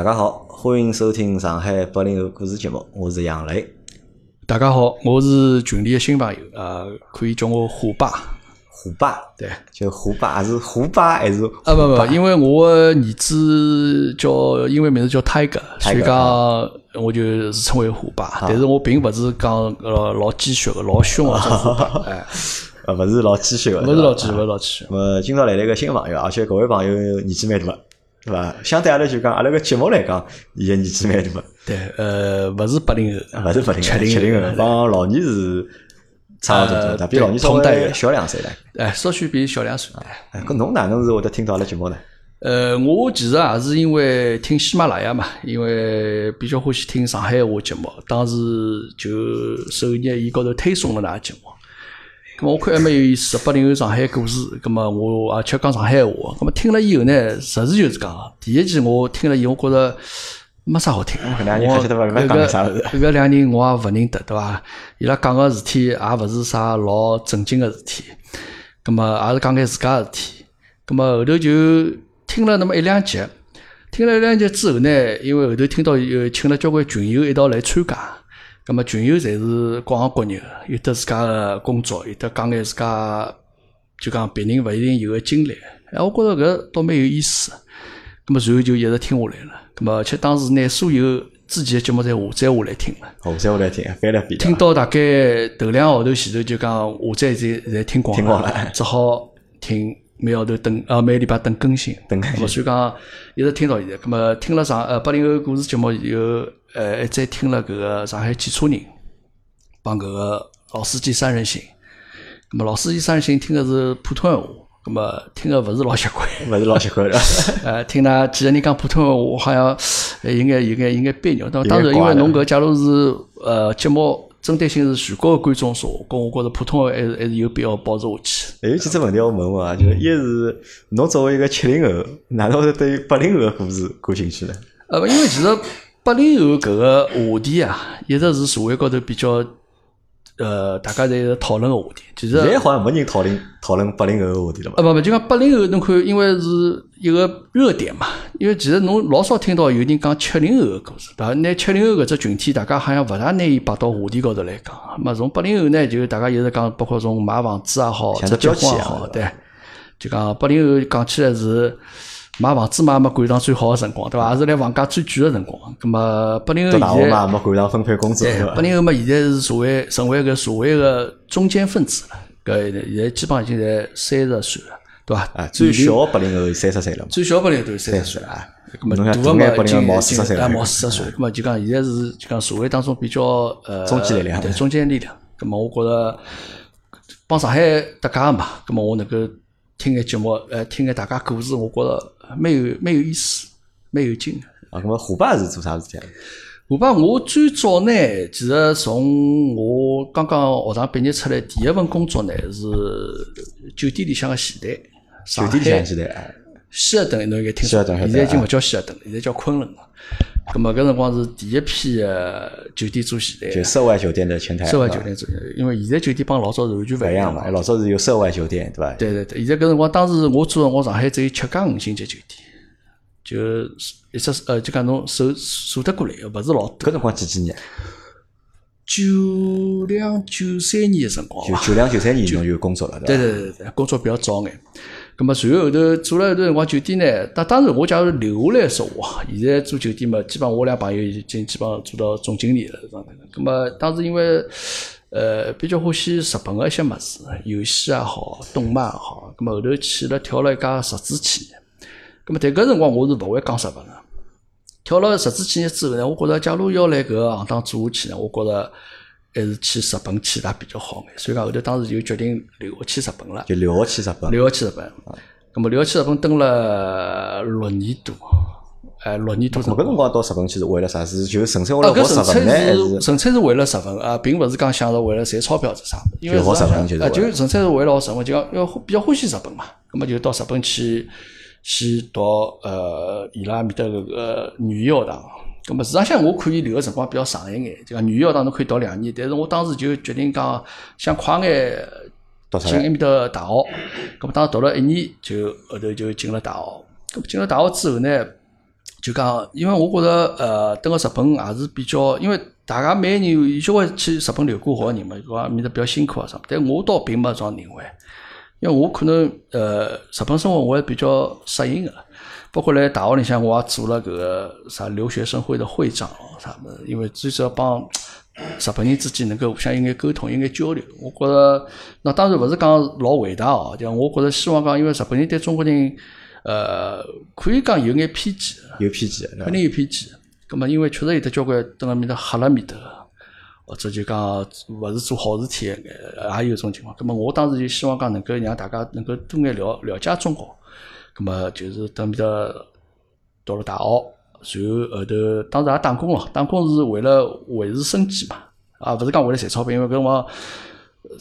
大家好，欢迎收听上海八零后故事节目，我是杨雷。大家好，我是群里的新朋友，呃，可以叫我虎爸。虎爸，对，就虎爸是虎爸还是？啊不不，因为我儿子叫英文名字叫 Tiger，所以讲我就称为虎爸。但是我并不是讲呃老鸡血的、老凶啊，虎爸。哎，呃，不是老鸡血的，不是老鸡，不是老鸡。么今朝来了一个新朋友，而且各位朋友年纪蛮大。对伐？相对阿拉就讲，阿拉个节目来讲，伊个年纪蛮大嘛。对，呃，勿是八零后，勿是八零后，七零后，帮老年是差勿多，他比老年稍微小两岁唻。哎，稍许比小两岁。哎，搿侬哪能是会得听到阿拉节目呢？呃，我其实也是因为听喜马拉雅嘛，因为比较欢喜听上海话节目，当时就首页伊高头推送了㑚节目。我看还蛮有意思，八零后上海故事。咁么我而且讲上海话，咁么听了以后呢，实事求是讲，第一季我听了以后，我觉着没啥好听。我两人晓得勿讲啥搿个两人我也勿认得，对伐？伊拉讲个事体也勿是啥老正经个事体，咁么也是讲眼自家个事体。咁么后头就听了那么一两集，听了一两集之后呢，因为后头听到有请了交关群友一道来参加。咁么群友侪是各行各业个，有得自家个工作，有得讲眼自家就讲别人勿一定有个经历。哎，我觉着搿倒蛮有意思。咁么随后就一直听下来了。咁么而且当时拿所有之前个节目侪下载下来听了。下载下来听，翻了遍。听到大概头两个号头前头就讲下载侪侪听光了，只好听每号头等啊每礼拜等更新。等更新。所以讲一直听到现在。咁么听了上呃八零后故事节目以后。呃，还再听了搿个上海汽车人，帮搿个老司机三人行。那么老司机三人行听的是普通话，那么听的勿是老习惯，勿是老习惯。呃，听那几个人讲普通话，我好像应该应该应该别扭。当当然，因为侬搿假如是呃节目针对性是全国的观众说，搿我觉着普通话还是还是有必要保持下去。还有几只问题要问问啊，就是一是侬作为一个七零后，哪能会对八零后的故事感兴趣呢？呃，因为其实。八零后搿个话题啊，一直是社会高头比较，呃，大家在讨论个话题。其实现在好像没人讨论讨论八零后个话题了嘛。啊，不不，就讲八零后，侬看，因为是一个热点嘛。因为其实侬老少听到有人讲七零后个故事，对伐？拿七零后搿只群体，大家好像勿大拿伊摆到话题高头来讲。么从八零后呢，就大家一直讲，包括从买房子也好，结婚也好，对，就讲八零后讲起来是。买房子嘛，没赶上最好的辰光，对伐？也是来房价最贵的辰光。咁么八零后现在嘛，没赶上分配工资，八零后嘛，现在是社会成为个社会个中间分子了。搿现在基本上已经在三十岁了，对伐？啊，最小八零后三十岁了。最小八零后都三十岁了啊。咁么大个嘛，已经毛四十岁了。毛四十岁。咁么就讲现在是就讲社会当中比较呃中坚力量，对中坚力量。咁么我觉着帮上海搭界嘛，咁么我能够听眼节目，呃，听眼大家故事，我觉着。蛮有蛮有意思，蛮有劲啊！那么虎爸是做啥事体啊？虎爸，我最早呢，其实从我刚刚学堂毕业出来，第一份工作呢是酒店里向个前台。酒店里向前台，希尔顿侬应该听说，现在已经勿叫希尔顿了，现在叫昆仑了。咁么搿辰光是第一批酒店做前台，就涉外酒店的前台。涉外酒店做，因为现在酒店帮老早是完全勿一样嘛。老早是有涉外酒店，对伐？对对对，现在搿辰光当时我做，我上海只有七家五星级酒店，就一只呃，就讲侬数数得过来，勿是老多。搿辰光几几年？九两九三年的辰光九九两九三年侬就工作了，对对对对，工作比较早眼。咁么，随后头做了一段辰光酒店呢。但当时，我假如留下来说话，现在做酒店嘛，基本上我俩朋友已经基本上做到总经理了，状态。咁么，当时因为呃比较欢喜日本个一些物事，游戏也好，动漫也好。咁么后头去了跳了一家实资企业。咁么，但搿辰光我是勿会讲日文个。跳了实资企业之后呢，我觉着假如要来搿个行当做下去呢，我觉着。还是去日本去的比较好眼，所以讲后头当时就决定留下去日本了。就留下去日本。留下去日本。那么留下去日本蹲了六年多，哎，六年多。搿辰光到日本去是为了啥？是就纯粹为了学日文呢？还是纯粹是为了日文啊，并勿是讲想着为了赚钞票是啥？因为学日文就就纯粹是为了学日文，就讲要比较欢喜日本嘛。咁么就到日本去去读呃伊拉面搭搿个语言学堂。咁么，事实上，我可以留个辰光比较长一眼，就讲语言学堂侬可以读两年，但是我当时就决定讲想快眼进埃面搭大学。咁么当时读了一年，就后头就进了大学。咁进了大学之后呢，就讲，因为我觉着，呃，等个日本也是比较，因为大家每年有交关去日本留过学个人嘛，讲埃面搭比较辛苦啊啥，但我倒并没这样认为，因为我可能，呃，日本生活我还比较适应个，包括辣大学里向我也做了搿个啥留学生会的会长咯啥物事，因为最少帮日本人之间能够互相有眼沟通，有眼交流。我觉着，那当然勿是讲老伟大哦，就我觉着希望讲，因为日本人对中国人，呃，可以讲有眼偏见，有偏见，肯定有偏见。葛么，因为确实有得交关蹲辣面搭黑辣面搭，或者就讲勿是做好事体，也有种情况。葛么，我当时就希望讲能够让大家能够多眼了了解中国。葛么，就是等面搭读了大学，然后后头当时也打工咯，打工是为了维持生计嘛，啊，勿是讲为了赚钞票，因为搿辰光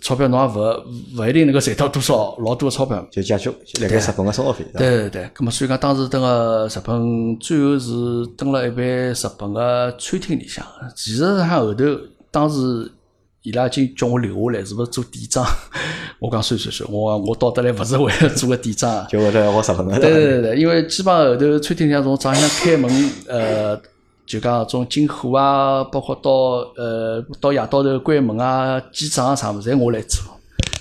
钞票侬也勿勿一定能够赚到多少老多个钞票。就解决辣盖日本个生活费。对对对对，咁么所以讲当时蹲个日本，最后是蹲了一爿日本个餐厅里向。其实上后头，当时伊拉已经叫我留下来，是勿是做店长？我讲算算算，我讲我到得来勿是为了做个店长啊。就为了我日本个。对对对对，因为基本上后头餐厅里向从早上开门，呃，就讲从进货啊，包括到呃到夜到头关门啊、记账啊啥物事，侪我来做。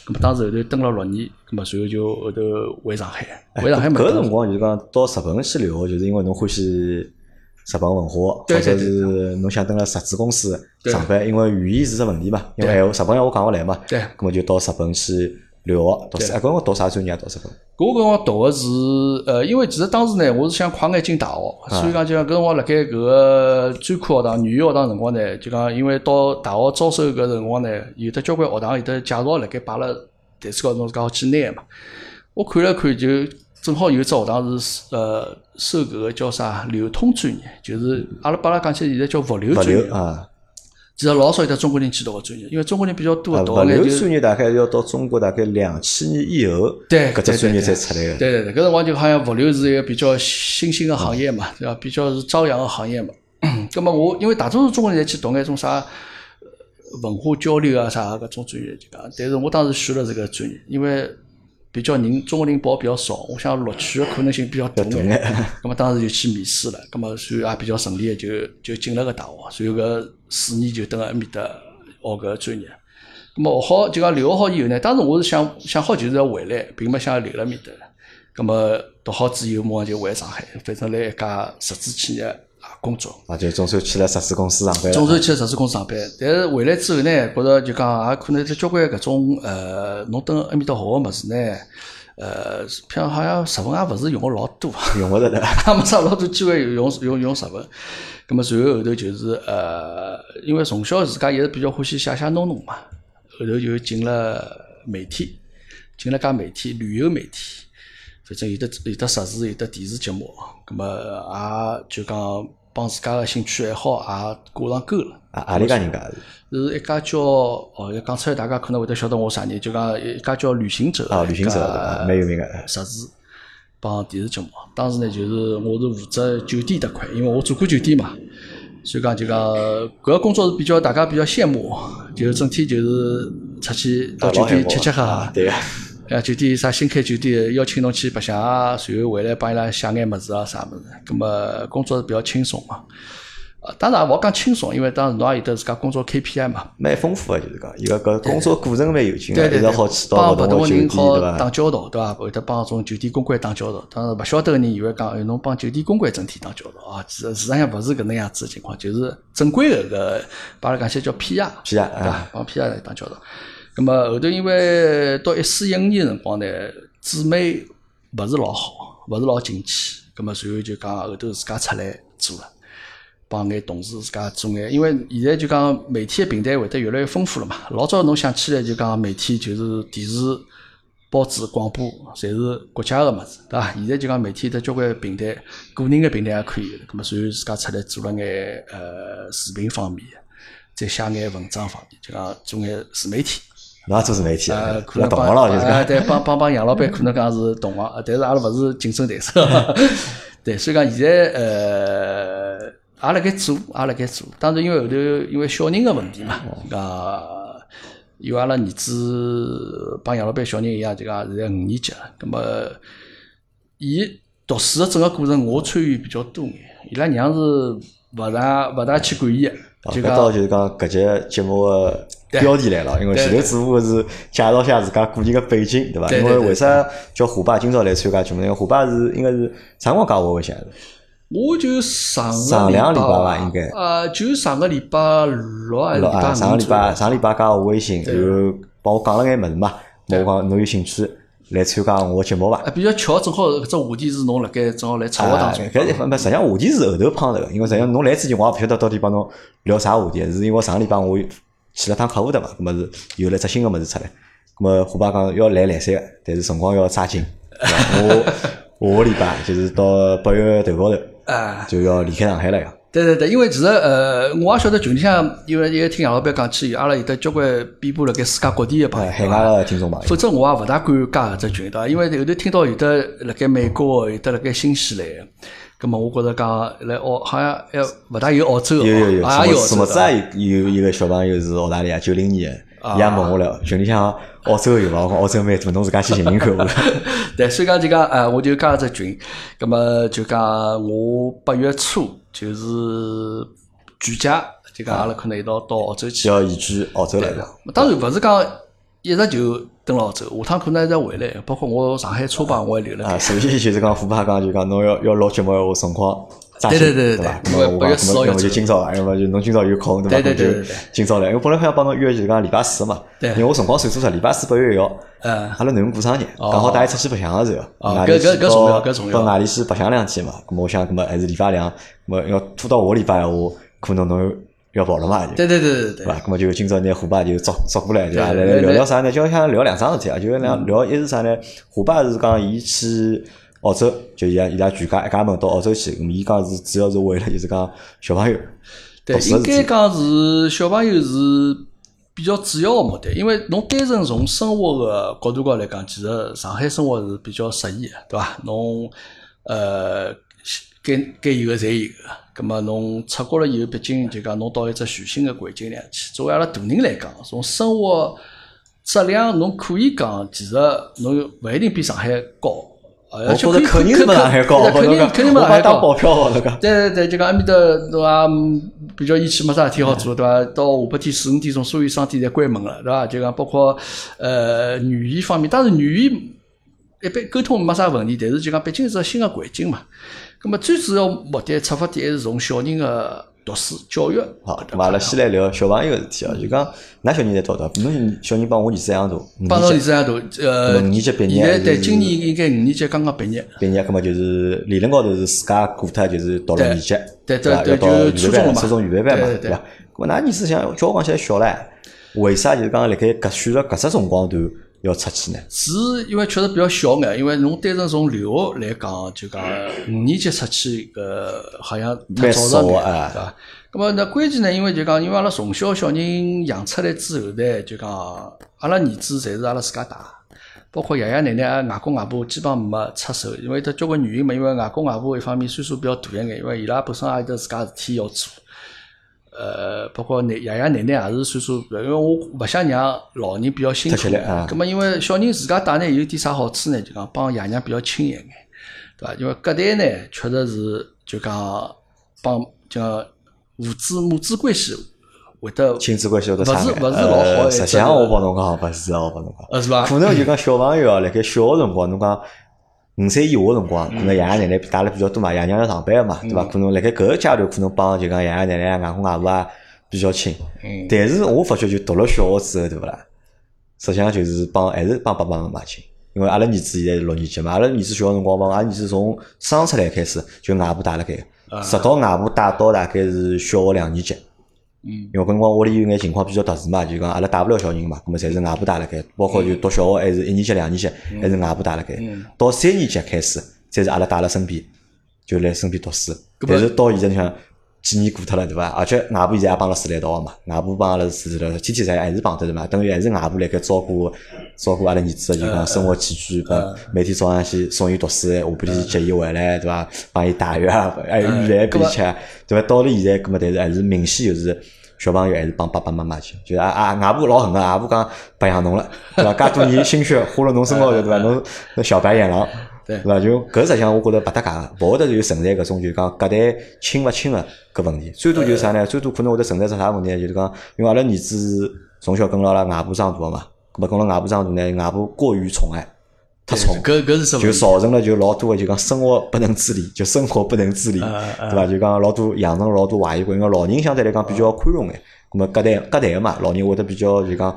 咁么当时后头蹲了六年，咁么随后就后头回上海，回上海没搿个辰光就是讲到日本去留学，就是因为侬欢喜日本文化，或者是侬想蹲辣日资公司上班，因为语言是只问题嘛，因为闲话日本闲话讲勿来嘛，对咁么就到日本去留学读书。哎，搿辰光读啥专业啊？到日本？搿辰光读个是，呃，因为其实当时呢，我是想快眼进大学，所以讲就讲搿辰光辣盖搿个专科学堂、语言学堂辰光呢，就讲因为到大学招收搿辰光呢，有得交关学堂有得介绍辣盖摆辣台子高头，侬自家好去拿嘛。我看了看，就正好有一只学堂是呃收搿个叫啥流通专业，就是阿拉把拉讲起来现在叫物流专业。啊，其实老少有得中国人去读个专业，因为中国人比较多物流专业大概要到中国大概两千年以后，对搿只专业才出来个。对对对，搿辰光就好像物流是一个比较新兴个行业嘛，对伐？比较是朝阳个行业嘛。葛么我因为大多数中国人侪去读眼种啥呃文化交流啊啥搿种专业就讲，但是我当时选了这个专业，因为比较人中国人报比较少，我想录取的可能性比较大大眼眼。葛 么当时就去面试了，葛么所以也比较顺利个就就进了个大学，随后搿四年就蹲辣埃面搭学搿个专业。咁么学好就讲留学好以后呢，当时我是想想好就是要回来，并没想要留辣面搭。咁么读好之后，马上就回上海，反正来一家日资企业啊工作。啊，就总算去了日资公司上班了。总算去日资公司上班，但是回来之后呢，觉着就讲也可能有交关搿种呃，侬等埃面搭学个物事呢，呃，譬如好像日文也勿是用个老多。用勿着的。也没啥老多机会用用用日文。咁么随后后头就是呃，因为从小自家也是比较欢喜写写弄弄嘛，后头就进了媒体，进了家媒体旅游媒体，反正有的有的杂志，有的电视节目，咁么也就讲帮自家个兴趣爱好也挂上钩了。啊，何里家人家是？是一家叫哦，要讲出来大家可能会得晓得我啥人，就讲一家叫旅行者啊，旅行者蛮有名个。杂志帮电视节目。当时呢，就是我是负责酒店搭块，因为我做过酒店嘛，所以讲就讲搿个工作是比较大家比较羡慕，就整天就是出去到酒店吃吃喝喝。对个。啊，酒店啥新开酒店，邀请侬去白相啊，随后回来帮伊拉写眼物事啊啥物事，葛么工作是比较轻松嘛。啊，当然也勿好讲轻松，因为当时侬也有得自家工作 KPI 嘛。蛮丰富个，就是讲，伊个搿工作过程蛮有劲个，一直好去，到帮勿同个酒好对伐？打交道，对伐？会得帮种酒店公关打交道。当然勿晓得个人以为讲，哎，侬帮酒店公关整体打交道啊，其实实际上勿是搿能样子个情况，就是正规个搿，把阿拉讲起来叫 PR，PR 对伐？帮 PR 来打交道。咁么后头因为到一四一五年辰光呢，姊妹勿是老好，勿是老景气，咁么随后就讲后头自家出来做了。帮眼同事自家做眼，因为现在就讲媒体个平台会得越来越丰富了嘛。老早侬想起来就讲媒体就是电视、报纸、广播，侪是国家个物事，对伐？现在就讲媒体得交关平台，个人个平台也可以。咁么随后自家出来做了眼呃视频方面，再写眼文章方面，就讲做眼自媒体。侬也做自媒体啊呃，，可那能帮同行了，就是讲。啊对，帮帮帮杨老板可能讲是同行，呃但是阿拉勿是竞争对手。对，所以讲现在呃，也辣盖做，也辣盖做。当然，因为后头因为小人个问题嘛，讲因为阿拉儿子帮杨老板小人一样，就讲现在五年级了，葛么伊读书个整个过程我参与比较多眼，伊拉娘是勿大勿大去管伊个，就讲搿倒就是讲搿节节目个标题来了，因为前头只不过是介绍下自家个人个背景，对伐？因为为啥叫虎爸今朝来参加节目？因为虎爸是应该是啥辰光加我微信的？我就上上两个礼拜吧，应该。呃，就上个礼拜六还是礼拜啊，上个礼拜上个礼拜加我微信，然后帮我讲了眼物事嘛，我讲侬有兴趣来参加我节目伐？啊，比较巧，正好搿只话题是侬辣盖正好来策划当中。搿没实际上话题是后头碰着个，因为实际上侬来之前我也勿晓得到底帮侬聊啥话题，是因为上个礼拜我去了趟客户的嘛，葛末是有了只新个物事出来，葛末虎爸讲要来来三个，但是辰光要抓紧？我下个礼拜就是到八月头高头啊，就要离开上海了呀。对对对，因为其实呃，我也晓得群里向，因为一个听杨老板讲起，阿拉有得交关遍布辣盖世界各地个朋友，哎海外个听众朋友，否则我也勿大敢加搿只群，对伐？因为后头听到有得辣盖美国，有得辣盖新西兰，葛末我觉着讲来澳好像还勿大有澳洲，有有有，啊也有澳洲什么子也有有一个小朋友是澳大利亚九零年的，伊也问我了，群里向澳洲有伐？我讲澳洲蛮多，侬自家去寻寻看。对，所以讲就讲，呃，我就加了只群，葛么就讲我八月初就是举家，就讲阿拉可能一道到澳洲去。要移居澳洲来着。当然勿是讲一直就蹲牢走，下趟可能还是回来，包括我上海车牌我也留了。啊，首先就是讲虎爸讲就讲侬要要录节目闲话辰光抓紧，对对对对伐？对。那么我因为八月讲那么就四号要走今朝伐，要么就侬今朝有空对伐？对对对对对。就今朝来，因为本来还想帮侬约就是讲礼拜四嘛，对。因为我辰光算错脱，礼拜四八月一号，嗯，阿拉囡恩过生日，刚好带伊出去白相个时候，哦外地去搿搿搿重要到搿重要。到外里去白相两天嘛，咁么我想，咁么还是礼拜两，咁么要拖到下礼拜闲话，可能侬要跑了嘛，就对对对对对对伐？那么就今朝拿虎爸就找找过来，对伐？来来聊聊啥呢？就想聊两桩事体啊，就是聊聊一是啥呢？虎爸是讲伊去澳洲，就伊拉伊拉全家一家门到澳洲去，咁伊讲是主要是为了就是讲小朋友对应。该讲是小朋友是比较主要个目的，因为侬单纯从生活个角度高来讲，其实上海生活是比较适宜个，对伐？侬呃该该有个侪有个，葛末侬出国了以后，毕竟就讲侬到一只全新的环境里向去。作为阿拉大人来讲，从生活质量侬可以讲，其实侬勿一定比上海高。而且觉着肯定是没上海高，肯定肯定没我上海打。保票哦，那个。对对对，就讲埃面搭对伐？嗯比较义气，没啥事体好做，对伐？到下半天四五点钟，所有商店侪关门了，对伐？就讲包括呃语言方面，当然语言一般沟通没啥问题，但是就讲毕竟是个新个环境嘛。咁么最主要目的出发点还是从小人个读书教育。好，咁阿拉先来聊小朋友个事体啊，就讲㑚小人侪读大？侬小人帮我儿子一样大，帮侬儿子一样大，呃，五年级毕业现在对今年应该五年级刚刚毕业。毕业，葛么就是理论高头是自家过脱，就是读了年级，对对？对要到初中了嘛初中预备班嘛，对对对伐？葛么㑚儿子像交关起来小唻，为啥就是讲辣盖搿选择搿只辰光段要出去呢？是因为确实比较小眼，因为侬单纯从留学来讲，就讲五年级出去，搿好像太蛮早了对伐？咁么那关键呢，因为就讲，因为阿拉从小小人养出来之后呢，就讲阿拉儿子侪是阿拉自家带，包括爷爷奶奶、外公外婆基本上没出手，因为得交关原因嘛。因为外公外婆一方面岁数比较大一眼，因为伊拉本身也有得自家事体要做。呃，包括奶爷爷奶奶也是岁数，因为我勿想让老人比较辛苦啊。咁么因为小人自家带呢，有点啥好处呢？就讲帮爷娘比较亲一眼，对伐？因为隔代呢，确实是就讲帮就讲父子母子关系会得亲子关系会得差眼。勿是勿是老好实际上我帮侬讲，勿是我帮侬讲。呃是伐？可能就讲小朋友啊，辣盖小个辰光，侬讲五岁以下个辰光，可能爷爷奶奶带了比较多嘛，爷娘要上班个嘛，对伐？可能辣盖搿个阶段，可能帮就讲爷爷奶奶、外公外婆啊比较亲。但是我发觉就读了小学之后，对勿啦？实际上就是帮还是帮爸爸妈妈亲。因为阿拉儿子现在是六年级嘛，阿拉儿子小个辰光帮阿拉儿子从生出来开始就外婆带辣盖，直到外婆带到大概是小学两年级。嗯，因为搿辰光屋里有眼情况比较特殊嘛，就讲阿拉带勿了小人嘛，咁么侪是外婆带辣盖，包括就读小学还是一年级、两年级，还是外婆带辣盖。到三年级开始，才是阿拉带辣身边，就来身边读书。但是到现在你想几年过脱了，对伐？而且外婆现在也帮阿拉住辣一道个嘛，外婆帮阿拉住辣，天天侪还是帮得对伐？等于还是外婆辣盖照顾照顾阿拉儿子个就讲生活起居，搿每天早上去送伊读书，下半天接伊回来，对伐？帮伊洗浴啊，还有预饭拨伊吃，对伐？到了现在，搿么但是还是明显就是。小朋友还是帮爸爸妈妈去，就是啊啊，外婆老狠个，外婆讲白养侬了，对伐？介多年心血花了侬身高头，对伐？侬那小白眼狼，对伐？就搿实际上我觉着勿搭界个，勿会得就存在搿种就讲隔代亲勿亲个搿问题。最多就是啥呢？最多可能会得存在只啥问题呢？就是讲，因为阿拉儿子从小跟牢阿拉外婆长大个嘛，搿么跟牢外婆长大呢，外婆过于宠爱，太宠，搿搿是什么？就造成了就老多个就讲生活不能自理，就生活不能自理，对伐？就讲老多养成老多坏习惯，因为老人相对来讲比较宽容眼，咁么隔代隔代个嘛，老人会得比较就讲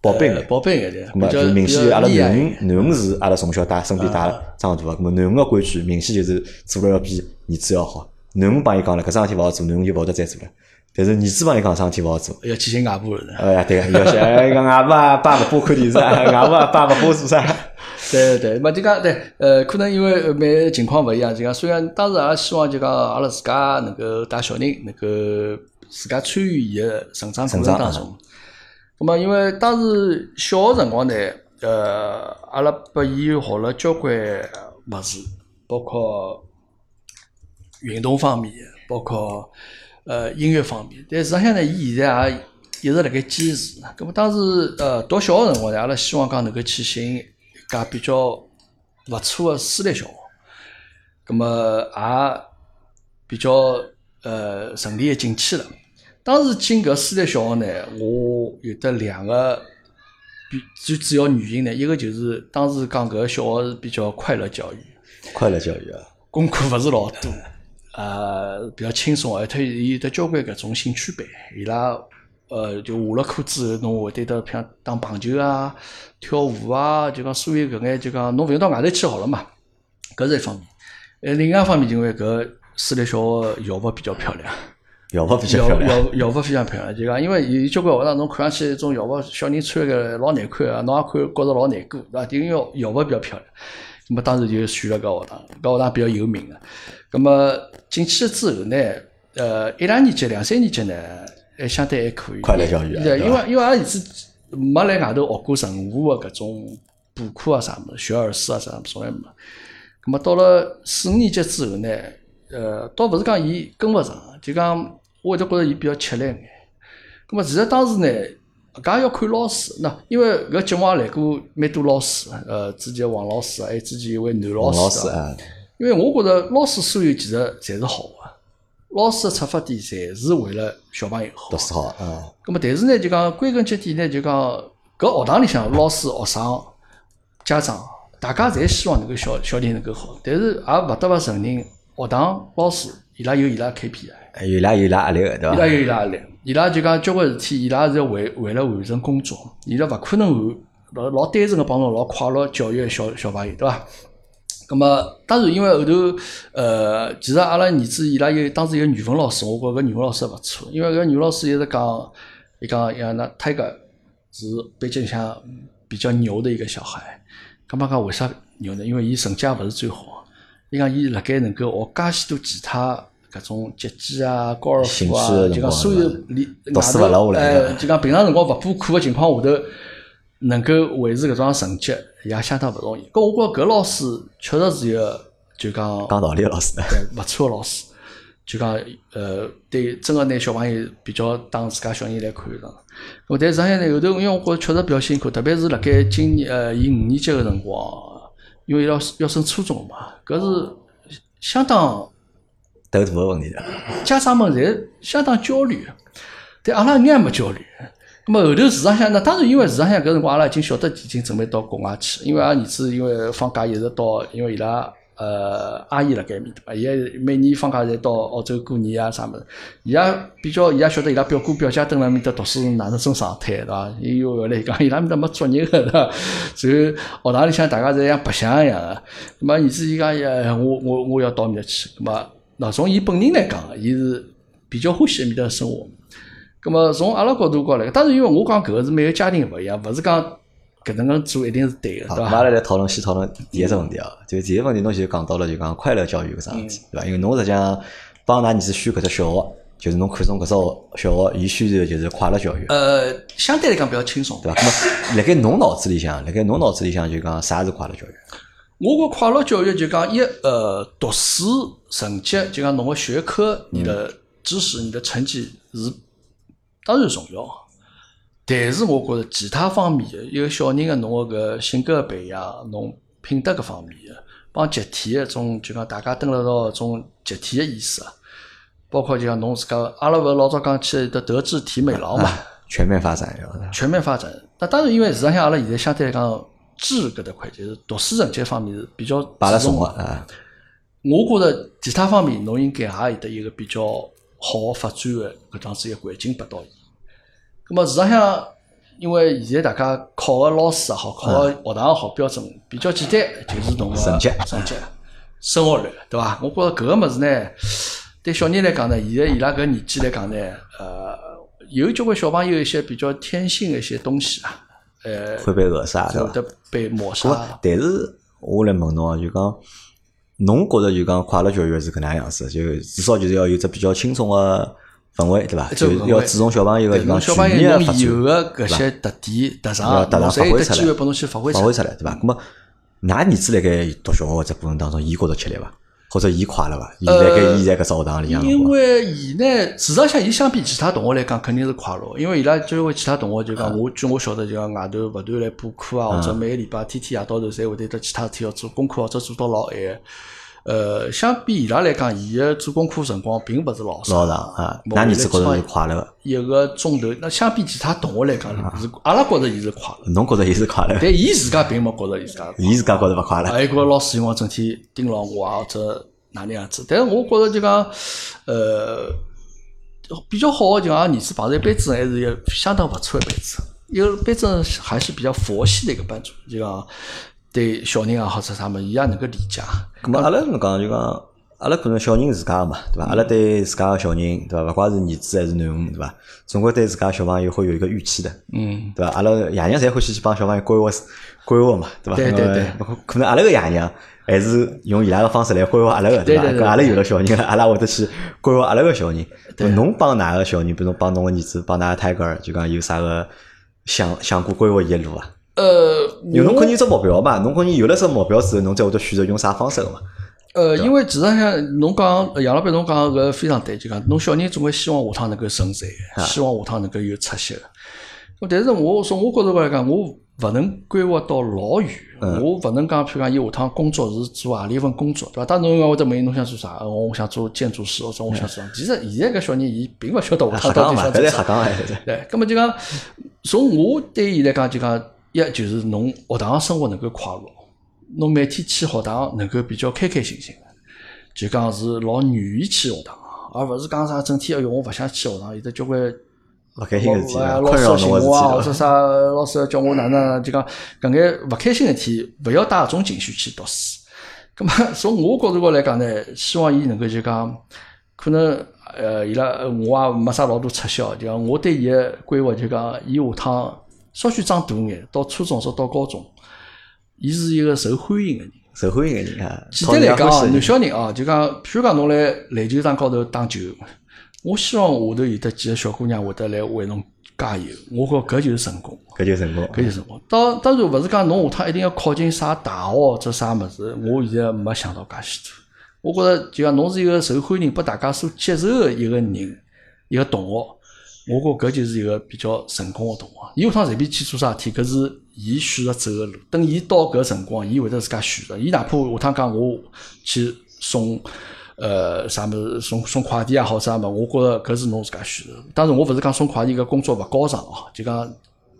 宝贝眼。宝贝眼对，咁么就明显阿拉囡恩囡恩是阿拉从小带身边带长大个，咁么囡恩个规矩明显就是做了要比儿子要好。囡恩帮伊讲了，搿桩事体勿好做，囡恩就勿会得再做了。但是儿子帮伊讲桩事体勿好做，要去寻外婆了。哎呀，对个，要去哎讲外婆啊爸勿拨看电视啊，外婆啊爸勿拨做啥。对 对，嘛就讲对，呃，可能因为每个情况勿一样，就讲虽然当时也希望就讲阿拉自家能够带小人能够自家参与伊个成长过程当中。咁么因为当时小个辰光呢，呃，阿拉拨伊学了交关物事，包括运动方面，包括呃音乐方面。但实际上呢，伊现在也一直辣盖坚持。咁么当时呃读小个辰光呢，阿拉希望讲能够去寻一家比较勿错个私立小学。咁么也比较呃顺利个进去了。当时进搿私立小学呢，我有得两个比最主要原因呢，一个就是当时讲搿个小学是比较快乐教育，快乐教育啊，功课勿是老多，呃，比较轻松，而且有得交关搿种兴趣班，伊拉呃就下了课之后，侬会得到像打棒球啊、跳舞啊，就讲所有搿眼就讲侬勿用到外头去好了嘛，搿是一方面。呃，另外一方面，因为搿私立小学校服比较漂亮。校服比较校漂亮。校校服非常漂亮，就讲因为有交关学堂侬看上去种校服小人穿个老难看啊，侬也看觉着老难过，对伐？就因为校服比较漂亮，那么当时就选了搿学堂，搿学堂比较有名个。那么进去了之后呢，呃，一两年级、两三年级呢，还相对还可以。快乐教育啊对，因为因为阿拉儿子没来外头学过任何个搿种补课啊啥物事，学而思啊啥物事从来没。那么到了四五年级之后呢，呃，倒勿是讲伊跟勿上，就讲我会得觉着伊比较吃力眼。咁么其实当时呢，搿也要看老师。喏因为搿节目也来过蛮多老师，呃，之前王老师啊，还有之前一位男老师啊。因为我觉着老师所有其实侪是好个，老师个出发点侪是为了小朋友好读。书好啊，咁么，但是呢，就讲归根结底呢，就讲搿学堂里向老师、学生、家长，大家侪希望能够小小人能够好，但是也勿得勿承认，学堂老师伊拉有伊拉 KPI，还有伊拉有伊拉压力个，对伐？伊拉有伊拉压力，伊拉就讲交关事体，伊拉是为为了完成工作，伊拉勿可能完老老单纯个帮侬老快乐教育小小朋友，对伐？咁么，当然，因为后头，呃，其实阿拉儿子伊拉有当时有语文老师，我觉搿语文老师勿错，因为搿语文老师一直讲，伊讲呀，那 Tiger 是班级里向比较牛的一个小孩。咁么讲为啥牛呢？因为伊成绩也勿是最好，伊讲伊辣盖能够学介许多其他搿种击剑啊、高尔兴夫啊，就讲所有里读书勿落下来哎，就讲平常辰光勿补课个情况下头，能够维持搿种成绩也相当勿容易。搿我觉着搿老师确实是一个就讲讲道理个老师，对勿错个老师，就讲呃，对真个拿小朋友比较当自家小人来看上。咾但实际上呢，后头因为我觉着确实比较辛苦，特别是辣盖今年呃伊五年级个辰光，因为要要升初中嘛，搿是相当头大个问题。家长们侪相当焦虑，但阿拉一眼也没焦虑。咁么后头市场上呢，当然因为市场上搿辰光阿拉已经晓得已经准备到国外去，因为阿拉儿子因为放假一直到，因为伊拉呃阿姨辣盖埃面对伐？伊也每年放假侪到澳洲过年啊啥物事，伊也比较伊也晓得伊拉表哥表姐蹲辣埃面搭读书哪能种状态对伐？伊又后来讲伊拉埃面搭没作业个对伐？然后学堂里向大家侪像白相一样个，咁么儿子伊讲呀，我我我要到埃面搭去，咁么那从伊本人来讲，伊是比较欢喜埃面搭个生活。咁么从阿拉角度高来，当然因为我讲搿个是每个家庭勿一样，勿是讲搿能介做一定是对个，好，对伐？咁阿拉来讨论先讨论第一只问题啊，就第一个问题侬就讲到了就讲快乐教育搿桩事体，对伐？因为侬实际上帮㑚儿子选搿只小学，就是侬看中搿只小学，伊宣传的就是快乐教育，呃，相对来讲比较轻松。对伐？咁么辣盖侬脑子里向，辣盖侬脑子里向就讲啥是快乐教育？我觉快乐教育就讲一呃，读书成绩就讲侬个学科、你的知识、你的成绩是当然重要，但是我觉着其他方面的一个小人个侬个搿性格个培养、侬品德搿方面个帮集体个种就讲大家蹲辣到种集体个意思啊。包括就像侬自家，阿拉勿是老早讲起来的德智体美劳嘛，全面发展要全面发展。那当然，因为市场上阿拉现在相对来讲，智搿搭块就是读书成绩方面是比较摆辣重个啊。我觉着其他方面侬应该也有得一个比较好发展个搿样子一个环境拨到伊。葛么市场上，因为现在大家考个老师也好，考个学堂也好，标准比较简单，就是侬个成绩、成绩、升学率，对伐？我觉着搿个物事呢。对小人来讲呢，现在伊拉搿年纪来讲呢，呃，有交关小朋友一些比较天性的一些东西啊，呃，会被扼杀，对伐？被抹杀。但是我来问侬啊，就讲，侬觉着就讲快乐教育是搿能样子，就至少就是要有只比较轻松个氛围，对伐？就要注重小朋友个讲小朋友发展，有个搿些特点特长，要特长发挥出来，拨侬去发挥发挥出来，对伐？那么，㑚儿子辣盖读小学只过程当中，伊觉着吃力伐？或者伊快了伐？伊辣盖伊在搿只学堂里向。因为伊呢，事实上伊相比其他同学来讲，肯定是快乐。因为伊拉就为其他同学就讲，我据我晓得就讲外头勿断来补课啊，或者每个礼拜天天夜到头，侪会得得其他事体要做功课，或者做到老晚。呃，相比伊拉来讲，伊个做功课辰光并勿是老长。老长啊，那儿子觉着是快乐。一个钟头，那相比其他同学来讲，是阿拉觉着伊是快乐。侬觉着伊是快乐？但伊自家并没觉着伊自家。伊自家觉着勿快乐。还有个老师，因为整天盯牢我啊，或者哪能样子？但是我觉着就讲，呃，比较好的就讲，儿子碰着班主任还是一相当勿错的班主任。一个班主任还是比较佛系的一个班主任，就讲。对小人啊，或者啥么，伊也能够理解。咁么阿拉侬讲就讲，阿拉可能小人自家个嘛，对伐？阿拉对自家个小人，对伐？勿管是儿子还是囡恩，对伐？总归对自家小朋友会有一个预期的，嗯，对伐？阿拉爷娘侪欢喜去帮小朋友规划规划嘛，对伐？对对对。可能阿拉个爷娘还是用伊拉个方式来规划阿拉个，对伐？搿阿拉有了小人了，阿拉会得去规划阿拉个小人。侬帮哪个小人，比如帮侬个儿子，帮㑚泰戈尔，就讲有啥个想想过规划伊个路啊？呃，有侬肯定有只目标嘛？侬肯定有了只目标之后，侬才会得选择用啥方式个嘛？呃，因为其实像侬讲杨老板，侬讲搿非常对，就讲侬小人总归希望下趟能够成才，希望下趟能够有出息。但是我从我角度来讲，我勿能规划到老远，我勿能讲，譬如讲伊下趟工作是做何里一份工作，对伐？当然侬会得问伊侬想做啥？我想做建筑师，或者我想做。其实现在搿小人伊并勿晓得下趟到底想做啥。对，根本就讲从我对伊来讲，就讲。一就是侬学堂生活能够快乐，侬每天去学堂能够比较开开心心的，就讲是老愿意去学堂，而勿是讲啥整天哎哟我勿想去学堂，有的交关勿开心个事体，老师寻我啊，或者啥老师要叫我哪能，就讲搿眼勿开心个事体，勿要带搿种情绪去读书。葛末 从我角度高来讲呢，希望伊能够就讲，可能呃伊拉我也没啥老多出息就讲我对伊个规划就讲，伊下趟。稍许长大眼，到初中或到高中，伊是一个受欢迎个人，受欢迎个人啊。简单来讲哦，男小人啊，就讲，譬如讲侬来篮球场高头打球，我希望下头有得几个小姑娘会得来为侬加油，我觉搿就是成功，搿就成功，搿就成功。当当然勿是讲侬下趟一定要考进啥大学或者啥物事，我现在没想到介许多。我觉着就讲侬是一个受欢迎、被大家所接受个一个人，一个同学。我觉搿就是一个比较成功个同学。伊下趟随便去做啥事体，搿是伊选择走个路。等伊到搿辰光，伊会得自家选择。伊哪怕下趟讲我去送，呃，啥物事送送快递也好啥物，我觉着搿是侬自家选择。当然，我勿是讲送快递搿工作勿高尚哦，就讲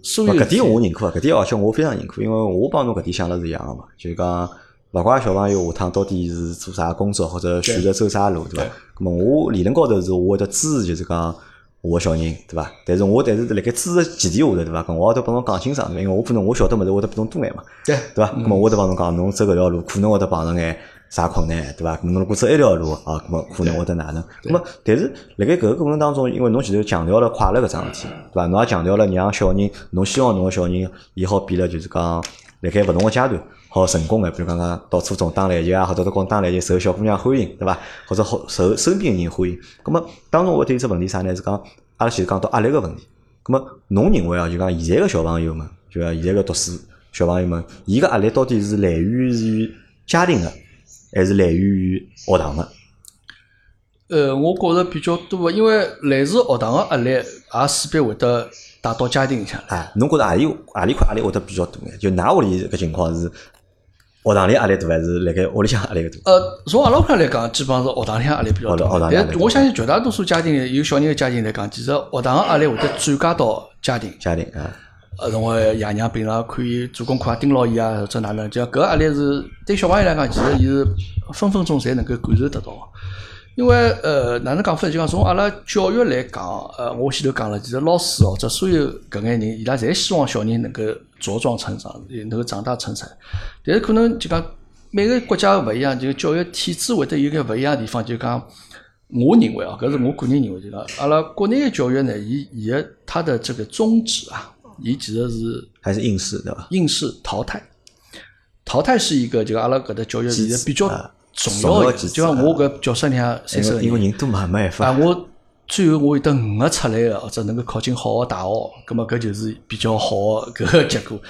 所有。搿点我认可，搿点而且我非常认可，因为我帮侬搿点想的是一样个嘛。就讲勿怪小朋友下趟到底是做啥工作，或者选择走啥路，对伐？咾么我理论高头是我会得支持，就是讲。我个小人对伐？但是我但是辣盖知识前提下头对伐？我会得帮侬讲清爽，因为我可能我晓得物事会得比侬多眼嘛，对对伐？咾么我得帮侬讲，侬走搿条路可能会得碰着眼啥困难对伐？侬如果走一条路啊，咾么可能会得哪能？咾么但是辣盖搿个过程当中，因为侬前头强调了快乐搿桩事体，对伐？侬也强调了让小人，侬希望侬个小人以后变了就是讲辣盖勿同个阶段。好成功个，比如讲讲到初中打篮球啊，或者到高中打篮球受小姑娘欢迎，对伐？或者好受身边人欢迎。咁么当中我对一只问题啥呢？是讲阿拉其实讲到压力个问题。咁么侬认为啊，就讲现在个小朋友们，就讲现在个读书小朋友们，伊个压力到底是来源于家庭个，还是来源于学堂个？呃，我觉着比较多个，因为来自学堂个压力也势必会得。带到家庭里向，哎，侬觉着何里何里块压力会得比较多呢？就㑚屋里搿情况是学堂里压力大还是辣盖屋里向压力大？呃，从阿拉屋里来讲，基本上是学堂里向压力比较大。但我相信绝大多数家庭有小人的家庭来讲，其实学堂压力会得转嫁到家庭。家庭啊。呃，从为爷娘平常可以做功课啊、盯牢伊啊，或者哪能，就搿压力是对小朋友来讲，其实伊是分分钟侪能够感受得到。因为呃，哪能讲法就讲从阿拉教育来讲，呃，我前头讲了，其实老师哦，这所有搿眼人，伊拉侪希望小人能够茁壮成长，能够长大成才。但是可能就讲每个国家勿一样，就教育体制会得有眼勿一样地方。就讲，我认为哦，搿是我个人认为，就讲阿拉国内个教育呢，伊伊个它的这个宗旨啊。伊其实是还是应试对伐？应试淘汰，淘汰是一个就阿拉搿搭教育里比较重要的，就像我搿教室里向三十个人，因为人多嘛，没办法。啊，我最后我有得五个出来个，或者能够考进好个大学，葛末搿就是比较好个搿个结果。咾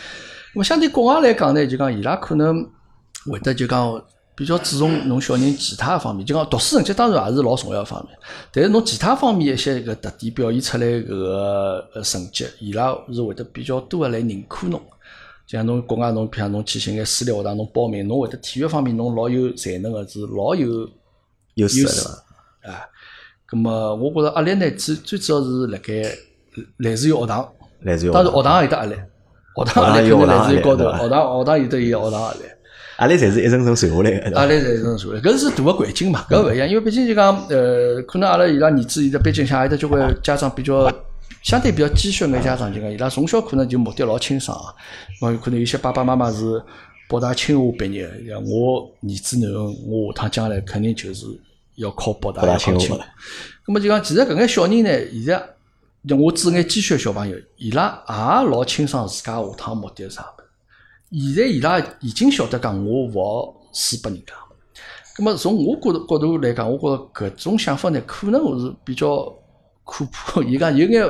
么相对国外来讲呢，就讲伊拉可能会得就讲。比较注重侬小人其他方面，就讲读书成绩当然也是老重要方面，但是侬其他方面一些搿特点表现出来搿个成绩，伊拉是会得比较多个来认可侬。就像侬国外侬，譬如侬去寻眼私立学堂，侬报名，侬会得体育方面侬老有才能个，是老有优势个，啊。咁么，我觉着压力呢，最最主要是辣盖来自于学堂，来自于当然学堂也有得压力，学堂压力肯定来自于高头，学堂学堂有得伊个学堂压力。压力侪是一层层传下来个，压力侪一层层传下来，搿是大个环境嘛，搿勿一样，因为毕竟就讲，呃，可能阿拉伊拉儿子现在背景下，有得交关家长比较相对比较积蓄眼家长，就讲伊拉从小可能就目的老清爽啊，咾有可能有些爸爸妈妈是北大清华毕业个，像我儿子囡恩，我下趟将来肯定就是要考北大清华。咾么就讲，其实搿眼小人呢，现在像我指眼积蓄小朋友，伊拉也老清爽自家下趟目的是啥。现在伊拉已经晓得讲，我勿好输拨人家。咁么从我角度角度来讲，我觉着搿种想法呢，可能我是比较可怕。伊讲有眼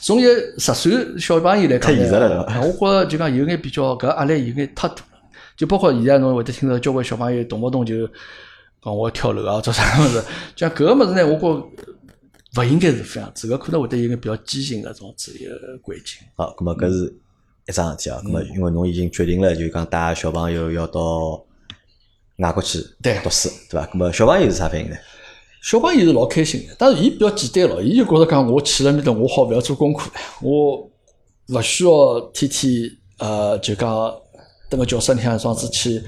从一十岁小朋友来讲呢，我觉着就讲有眼比较搿压力有眼太大了。就包括现在侬会得听到交关小朋友动不动就讲我要跳楼啊，做啥物事？像搿个物事呢，我觉勿应该是这样子，搿可能会得有眼比较畸形个种子一个环境。好，咁么搿是。一桩事体啊，咁么因为侬已经决定了，就讲带小朋友要到外国去读书，对伐？咁么小朋友是啥反应呢？小朋友是老开心的，但是伊比较简单咯，伊就觉着讲我去了面搭，我好勿要做功课，我勿需要天天呃就讲蹲个教室里向装子去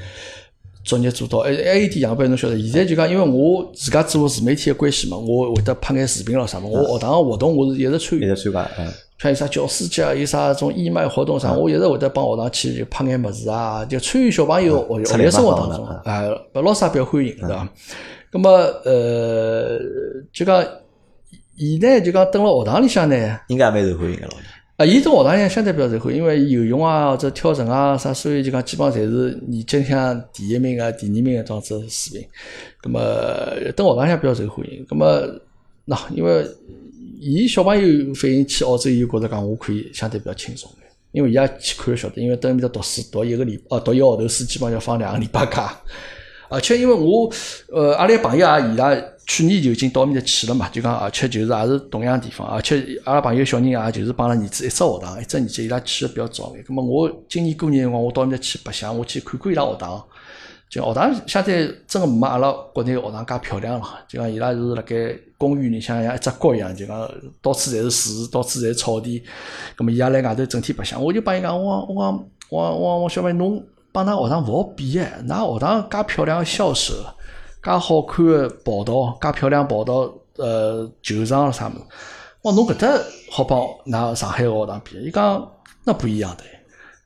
作业做到。还还有一点，杨班侬晓得，现在就讲因为我自家做自媒体的关系嘛，我会得拍眼视频咯啥么，我学堂个活动我是一直参与，一直参加，嗯。像有啥教师节啊，有啥种义卖活动啥，我一直会得帮学堂去就拍眼物事啊，就参与小朋友学学习生活当中，哎，老师也比较欢迎，对伐？那么呃，就讲伊呢，就讲蹲辣学堂里向呢，应该蛮受欢迎个咯。啊，伊蹲学堂里向相对比较受欢迎，因为游泳啊或者跳绳啊啥，所以就讲基本上侪是年级里向第一名啊、第二名个这样子水平。那么蹲学堂里向比较受欢迎。那么喏因为。伊小朋友反映去澳洲以后，觉着讲我可以相对比较轻松眼，因为伊也去看晓得，因为等面搭读书读一个礼，哦，读一个号头书，基本上要放两个礼拜假。而且因为我，呃，阿拉朋友也伊拉去年就已经到面搭去了嘛，就讲而且就是也是同样地方，而且阿拉朋友小人也就是帮了儿子一只学堂，一只年级伊拉去的比较早眼。咁么我今年过年辰光，我到面搭去白相，我去看看伊拉学堂。就学堂相对真个没阿拉国内学堂介漂亮了，就讲伊拉是辣盖公园里向像一只角一样，就讲到处侪是树，到处侪是草地。咁么伊拉来外头整天白相，我就帮伊讲，我我我我我小妹侬帮㑚学堂勿好比哎，㑚学堂介漂亮个校舍，介好看个跑道，介漂亮跑道，呃，球场啥物事，我侬搿搭好帮㑚上海个学堂比？伊讲那不一样的，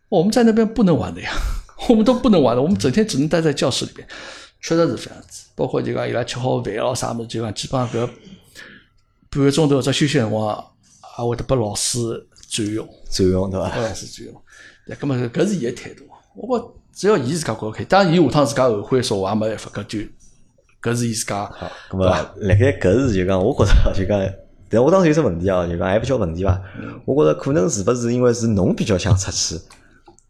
我们在那边不能玩的呀。我们都不能玩的，我们整天只能待在教室里边，确实是这样子。包括就讲伊拉吃好饭咯啥么，就讲基本上搿半个钟头或者休息辰光，也会得拨老师占用，占用对伐？老师占用。那搿么搿是伊个态度。我觉只要伊自家觉着开，当然伊下趟自家后悔说，话也没办法，搿就搿是伊自家。好，搿么辣盖搿是就讲，我觉着就讲，但我当时有只问题哦，就讲还不叫问题伐？我觉着可能是勿是因为是侬比较想出去？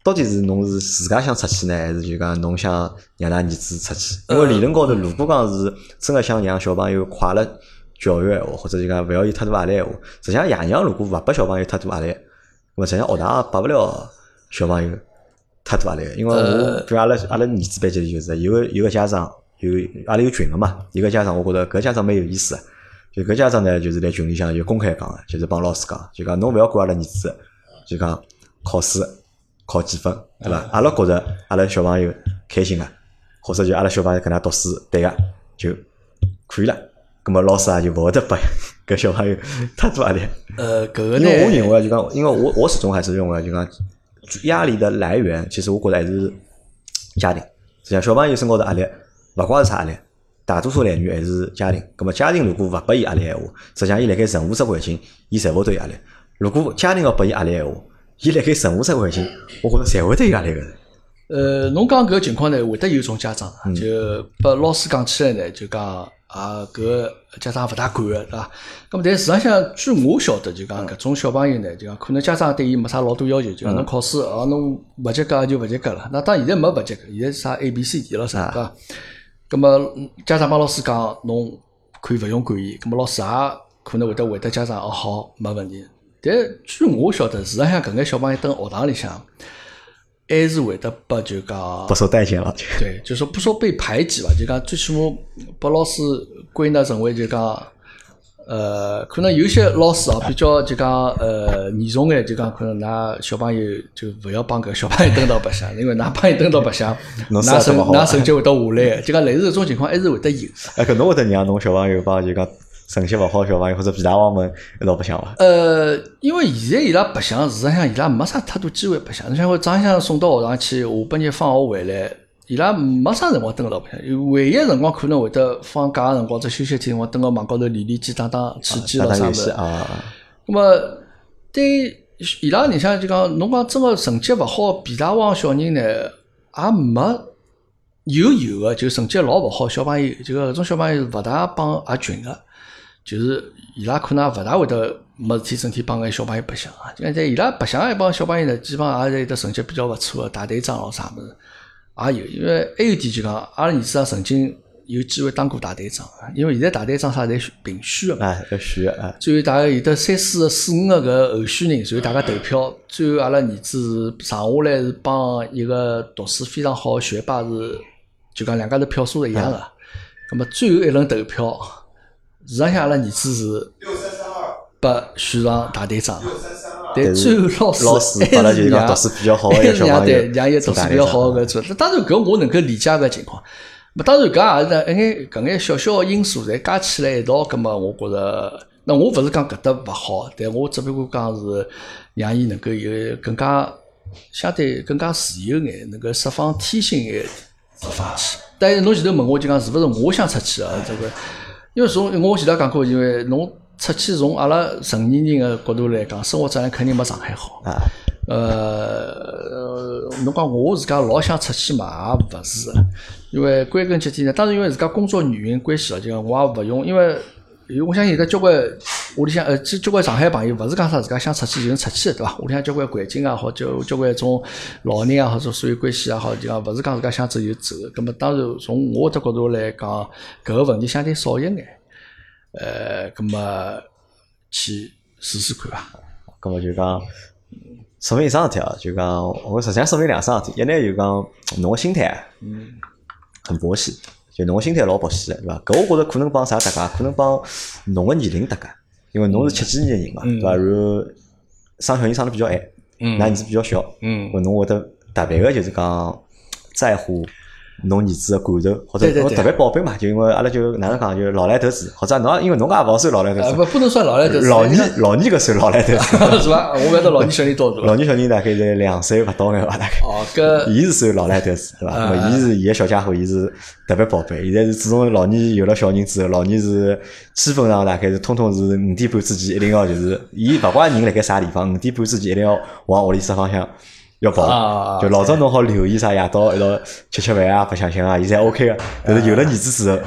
到底是侬是自家想出去呢，还是就讲侬想让㑚儿子出去？因为理论高头，如果讲是真个想让小朋友快乐教育闲话，或者就讲勿要有太多压力闲话，实际上爷娘如果勿拨小朋友太多压力，么实际上学堂也拨勿了小朋友太大压力，因为我比如阿拉阿拉儿子班级就是有个有个家长有阿拉有群个嘛，有个家长我觉着搿家长蛮有意思，就搿家长呢就是在群里向就公开讲个，就是帮老师讲，就讲侬勿要管阿拉儿子，就讲考试考几分，对伐？阿拉觉着阿拉小朋友开心个，或者就阿拉小朋友搿能读书对个就可以了。葛末老师也就勿会得拨搿小朋友 太大压力。呃，搿个因，为我认为就讲，因为我我始终还是认为就讲压力的来源，其实我觉得还是家庭。实际上，小朋友身高头压力，勿光是啥压力，大多数来源还是家庭。那么家庭如果勿拨伊压力闲话，实际上伊辣盖任何只环境，伊侪会得有压力。如果家庭要拨伊压力闲话，伊辣盖任何只环境，我觉着侪会得有压力个。呃，侬讲搿个情况呢，会得有种家长啊，就拨老师讲起来呢，就讲啊，搿个家长勿大管个，对伐？咁么但事实上，据我晓得，就讲搿种小朋友呢，就讲可能家长对伊没啥老多要求，就讲侬考试哦，侬勿及格就勿及格了。那当然现在没勿及格，现在啥 A、B、C、D 了啥，对伐？咁么家长帮老师讲，侬可以勿用管伊，咁么老师也可能会得回答家长，哦好，没问题。但据我晓得，事实上搿眼小朋友蹲学堂里向。还是会得拨就讲不受待见了，对，就说不说被排挤吧，就讲最起码拨老师归纳成为就讲，呃，可能有些老师啊 比较就讲呃严重眼，就讲可能㑚小朋友就勿要帮搿小朋友蹲到白相，因为㑚帮伊蹲到白相，㑚成㑚成绩会得下来，就讲类似搿种情况还是会得有。哎，搿侬会得让侬小朋友帮就讲。成绩勿好小朋友或者皮大王们一道白相伐？呃，因为现在伊拉白相，事实上伊拉没啥太多机会白相。侬像我早向送到学堂去，下半日放学回来，伊拉没啥辰光蹲辣白相。唯一辰光可能会得放假个辰光，只休息天辰光蹲辣网高头练练机、打打吃鸡咯啥物事。啊。那么对伊拉里向就讲，侬讲真个成绩勿好皮大王小人呢，也没有有个就成绩老勿好小朋友，就搿种小朋友勿大帮阿群个。就是伊拉可能也勿大会得没事体整天帮眼小朋友白相啊，就在伊拉白相一帮小朋友呢，基本上也是有得成绩比较勿错个大队长咯啥物事，也有。因为还有点就讲，阿拉儿子啊曾经有机会当过大队长，因为现在大队长啥侪评选个嘛，要选啊。最后大概有得三四个、四五个搿候选人，然后大家投票，最后阿拉儿子是上下来是帮一个读书非常好个学霸是，就讲两家头票数是一样个。那么最后一轮投票。实际上，阿拉儿子是被选上大队长，但最后老师还是让，还是让对让伊读书比较好 个做。当然，搿我能够理解个情况。么当然，搿也是一眼搿眼小小个因素侪加起来一道。葛末我觉着，那我勿是讲搿搭勿好，但我只不过讲是让伊能够有更加相对更加自由眼，能够释放天性眼释放去。但是侬前头问我就讲是勿是我想出去啊？这个。因为从我前头讲过，因为侬出去从阿拉成年人个角度来讲，生活质量肯定没上海好。啊。呃，侬讲我自家老想出去嘛，也勿是。因为归根结底呢，当然因为自家工作原因关系了，就讲我也勿用，因为我相信有交关屋里向呃，交关上海朋友，勿是讲啥自家想出去就能出去，对伐？屋里向交关环境啊，好交交关种老人啊，或者所有关系也好，就讲勿是讲自家想走就走。咁么当然从我的角度来讲，搿个问题相对少一眼。呃，咁么去试试看伐？咁么就讲说明一桩事体啊，就讲我实际上说明两桩事体，一呢就讲侬个心态嗯很佛系。就侬个心态老保险个，对伐？搿我觉着可能帮啥搭界？可能帮侬个年龄搭界，因为侬是七几年人嘛，对伐？然后生小人生得比较晚，㑚儿子比较小，嗯侬会得特别个就是讲在乎。侬儿子个感受，或者侬特别宝贝嘛，就因为阿拉就哪能讲，就老来头子，或者侬因为侬也勿好算老来头子，不不能算老来头子，老年老年个算老来头子，是伐？我勿晓得老年小人多大？老年小人大概在两岁勿到眼伐？大概。哦，搿。伊是算老来头子，对伐？伊是伊个小家伙，伊是特别宝贝。现在是自从老年有了小人之后，老年是基本上大概是通通是五点半之前一定要就是，伊勿管人辣盖啥地方，五点半之前一定要往屋里只方向。要跑，就老早侬好留意啥夜到一道吃吃饭啊、白相相啊，现在 OK 个。但是有了儿子之后，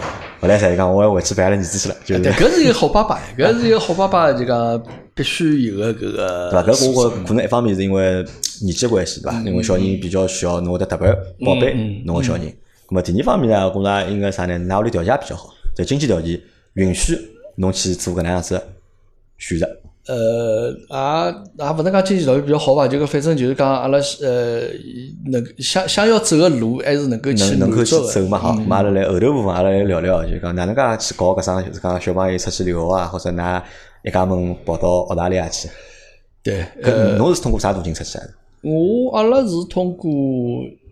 后来啥就讲，我要回去陪阿拉儿子去了。就对，搿是一个好爸爸，搿是一个好爸爸，就讲必须有个搿个。对伐？搿我觉可能一方面是因为年纪关系，对伐？因为小人比较小，侬会得特别宝贝侬个小人。咁么第二方面呢，我觉着应该啥呢？㑚屋里条件比较好，在经济条件允许侬去做搿能样子选择。呃，也也勿能讲经济条件比较好伐，就讲反正就是讲阿拉呃能想想要走个路，还是能够去能够去走嘛好。咁阿拉来后头部分阿拉来聊聊，就讲哪能介去搞搿桩，就是讲小朋友出去留学啊，或者㑚一家门跑到澳大利亚去。对，搿侬是通过啥途径出去啊？我阿拉是通过。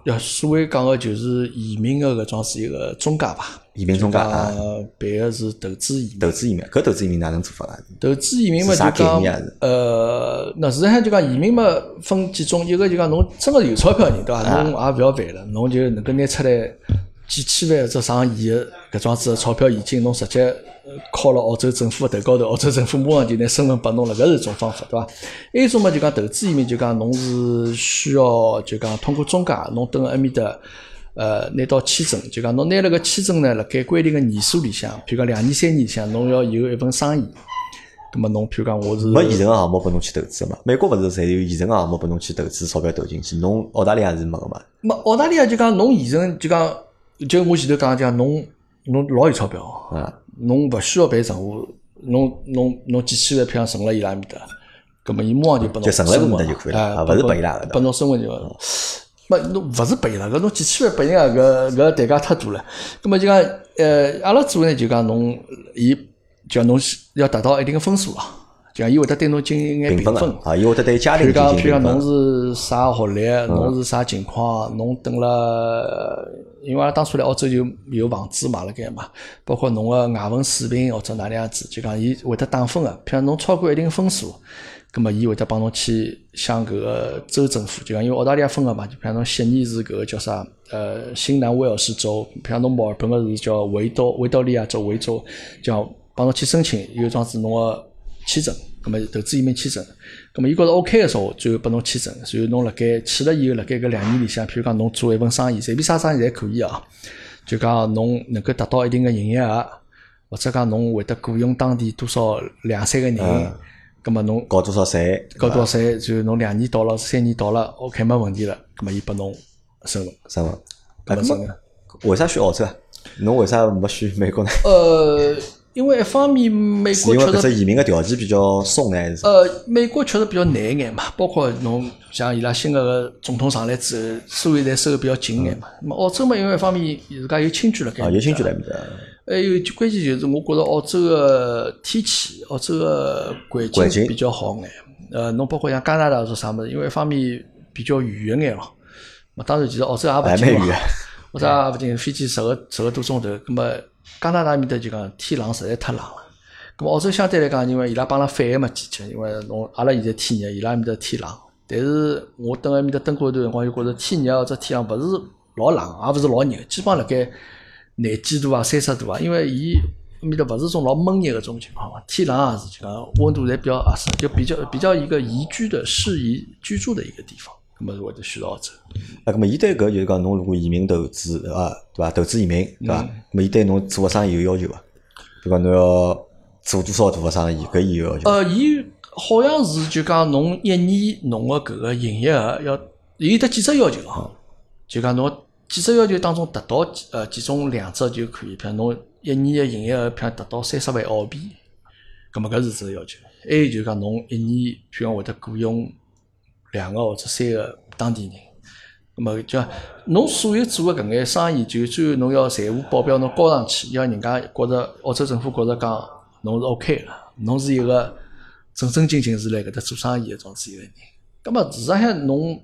要所谓讲个就是移民个搿桩是一个中介吧，移民中介啊，办个是投资移民。投资移民，搿投资移民哪能做法啊？投资移民嘛就讲，呃，那实际上就讲移民嘛分几种，一个就讲侬真个有钞票人对伐？侬也勿要烦了，侬就能够拿出来几千万或者上亿个搿种子钞票现金，侬直接。敲了澳洲政府的头高头，澳洲政府马上就拿身份拨侬了，搿是一种方法，对伐？还有一种嘛，就讲投资移民，就讲侬是需要就讲通过中介，侬等埃面搭呃拿到签证，就讲侬拿了个签证呢，辣盖规定个年数里向，譬如讲两年、三年里向，侬要有一份生意。咁么侬譬如讲我是没现成个项目拨侬去投资嘛？美国勿是侪有现成个项目拨侬去投资，钞票投进去，侬澳大利亚是没个嘛？没澳大利亚就讲侬现成就讲，就我前头讲讲侬侬老有钞票啊。侬勿需要办账户，侬侬侬几千万票存辣伊拉埃面搭，葛末伊马上就拨侬生活就可以了，勿是拨伊拉个，拨侬生活就，没侬勿是拨伊拉搿，侬几千万拨人家搿搿代价太大了。葛末就讲，呃，阿拉做呢就讲侬，伊就讲侬要达到一定个分数啊。就讲伊会得对侬进行一眼评分，啊，伊会得对家庭进行评分。譬如讲，侬是啥学历，侬是啥情况，侬等了，因为阿拉当初来澳洲就有房子买了盖嘛，包括侬个外文水平或者哪能样子，就讲伊会得打分个。譬如侬超过一定分数，葛么伊会得帮侬去向搿个州政府，就讲因为澳大利亚分个嘛，就譬如侬悉尼是搿个叫啥，呃，新南威尔士州，譬如侬墨尔本个是叫维多维多利亚州维州，叫帮侬去申请，有桩子侬个。签证，咁么投资移民签证，咁么伊觉着 OK 个时候，最后拨侬签证，然后侬辣盖去了以后，辣盖搿两年里向，譬如讲侬做一份生意，随便啥生意侪可以啊。就讲侬能够达到一定个营业额，或者讲侬会得雇佣当地多少两三个人，咁么侬交多少税？交多少税？就侬两年到了，三年到了，OK 没问题了，咁么伊拨侬身份，身份。咁么为啥选澳洲啊？侬为啥没选美国呢？呃。因为一方面，美国确实移民个条件比较松呢，还是？呃，美国确实比较难一眼嘛，包括侬像伊拉新个总统上来之后，所有侪收的比较紧眼嘛。那么澳洲嘛，因为一方面自家有亲眷辣盖，啊，有亲眷辣面搭。还有关键就是，我觉着澳洲个天气，澳洲个环境比较好眼。呃，侬包括像加拿大是啥物事？因为一方面比较远一眼咯。那当然，其实澳洲也勿近嘛，或者也勿近，飞机十个十个多钟头，那么。加拿大面搭就讲天冷实在太冷了，咁澳洲相对来讲，因为伊拉帮拉反个嘛季节，因为侬阿拉现在天热，伊拉面搭天冷。但是我等埃面搭等过一段辰光，就觉着天热或者天冷勿是老冷，也勿是老热，基本辣盖廿几度啊、三十度啊。因为伊面搭勿是种老闷热个种情况嘛，天冷也是就讲温度侪比较合适，就比较比较一个宜居的、适宜居住的一个地方。咁么是会得选澳洲。啊，咁么伊对搿就是讲，侬如果移民投资啊，对伐？投资移民，对伐？咁么伊对侬做个生意有要求伐？就讲？侬要做多少大个生意？搿伊有要求？呃，伊好像是就讲侬一年侬个搿个营业额要有得几只要求啊？就讲侬几只要求当中达到呃其中两只就可以，譬如侬一年个营业额譬如达到三十万澳币，咁么搿是只要求。还有就讲侬一年譬如讲会得雇佣。两个或者三个当地人，那么叫侬所有做个搿眼生意，就最后侬要财务报表侬交上去，要人家觉着澳洲政府觉着讲侬是 OK 个，侬是一个正正经经是来搿搭做生意个种子一个人。葛么事实上侬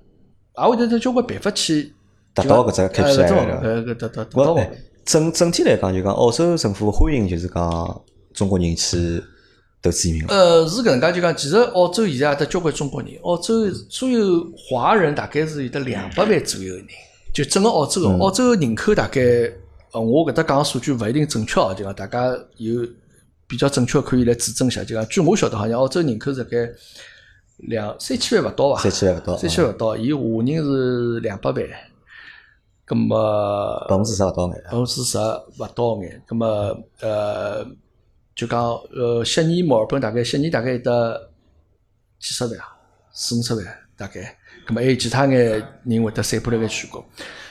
也会得得交关办法去达到搿只 KPI 呃，搿达达达到。整整体来讲，就讲澳洲政府欢迎就是讲中国人去。投资移民呃，是搿能介就讲，其实澳洲现在也得交关中国人，澳洲所有华人大概是有得两百万左右个人，就整个澳洲个澳洲人口大概，呃，我搿搭讲个数据勿一定准确哦，就讲大家有比较准确可以来指正一下，就讲据我晓得，好像澳洲人口大概两三千万勿到伐？三千万勿到，三千万勿到，伊华人是两百万，葛么百分之十勿到眼，百分之十勿到眼，葛么呃。就讲，呃，悉尼、墨尔本大概悉尼大概得几十万啊，四五十万大概。咁么还有其他眼人会得散布辣盖全国。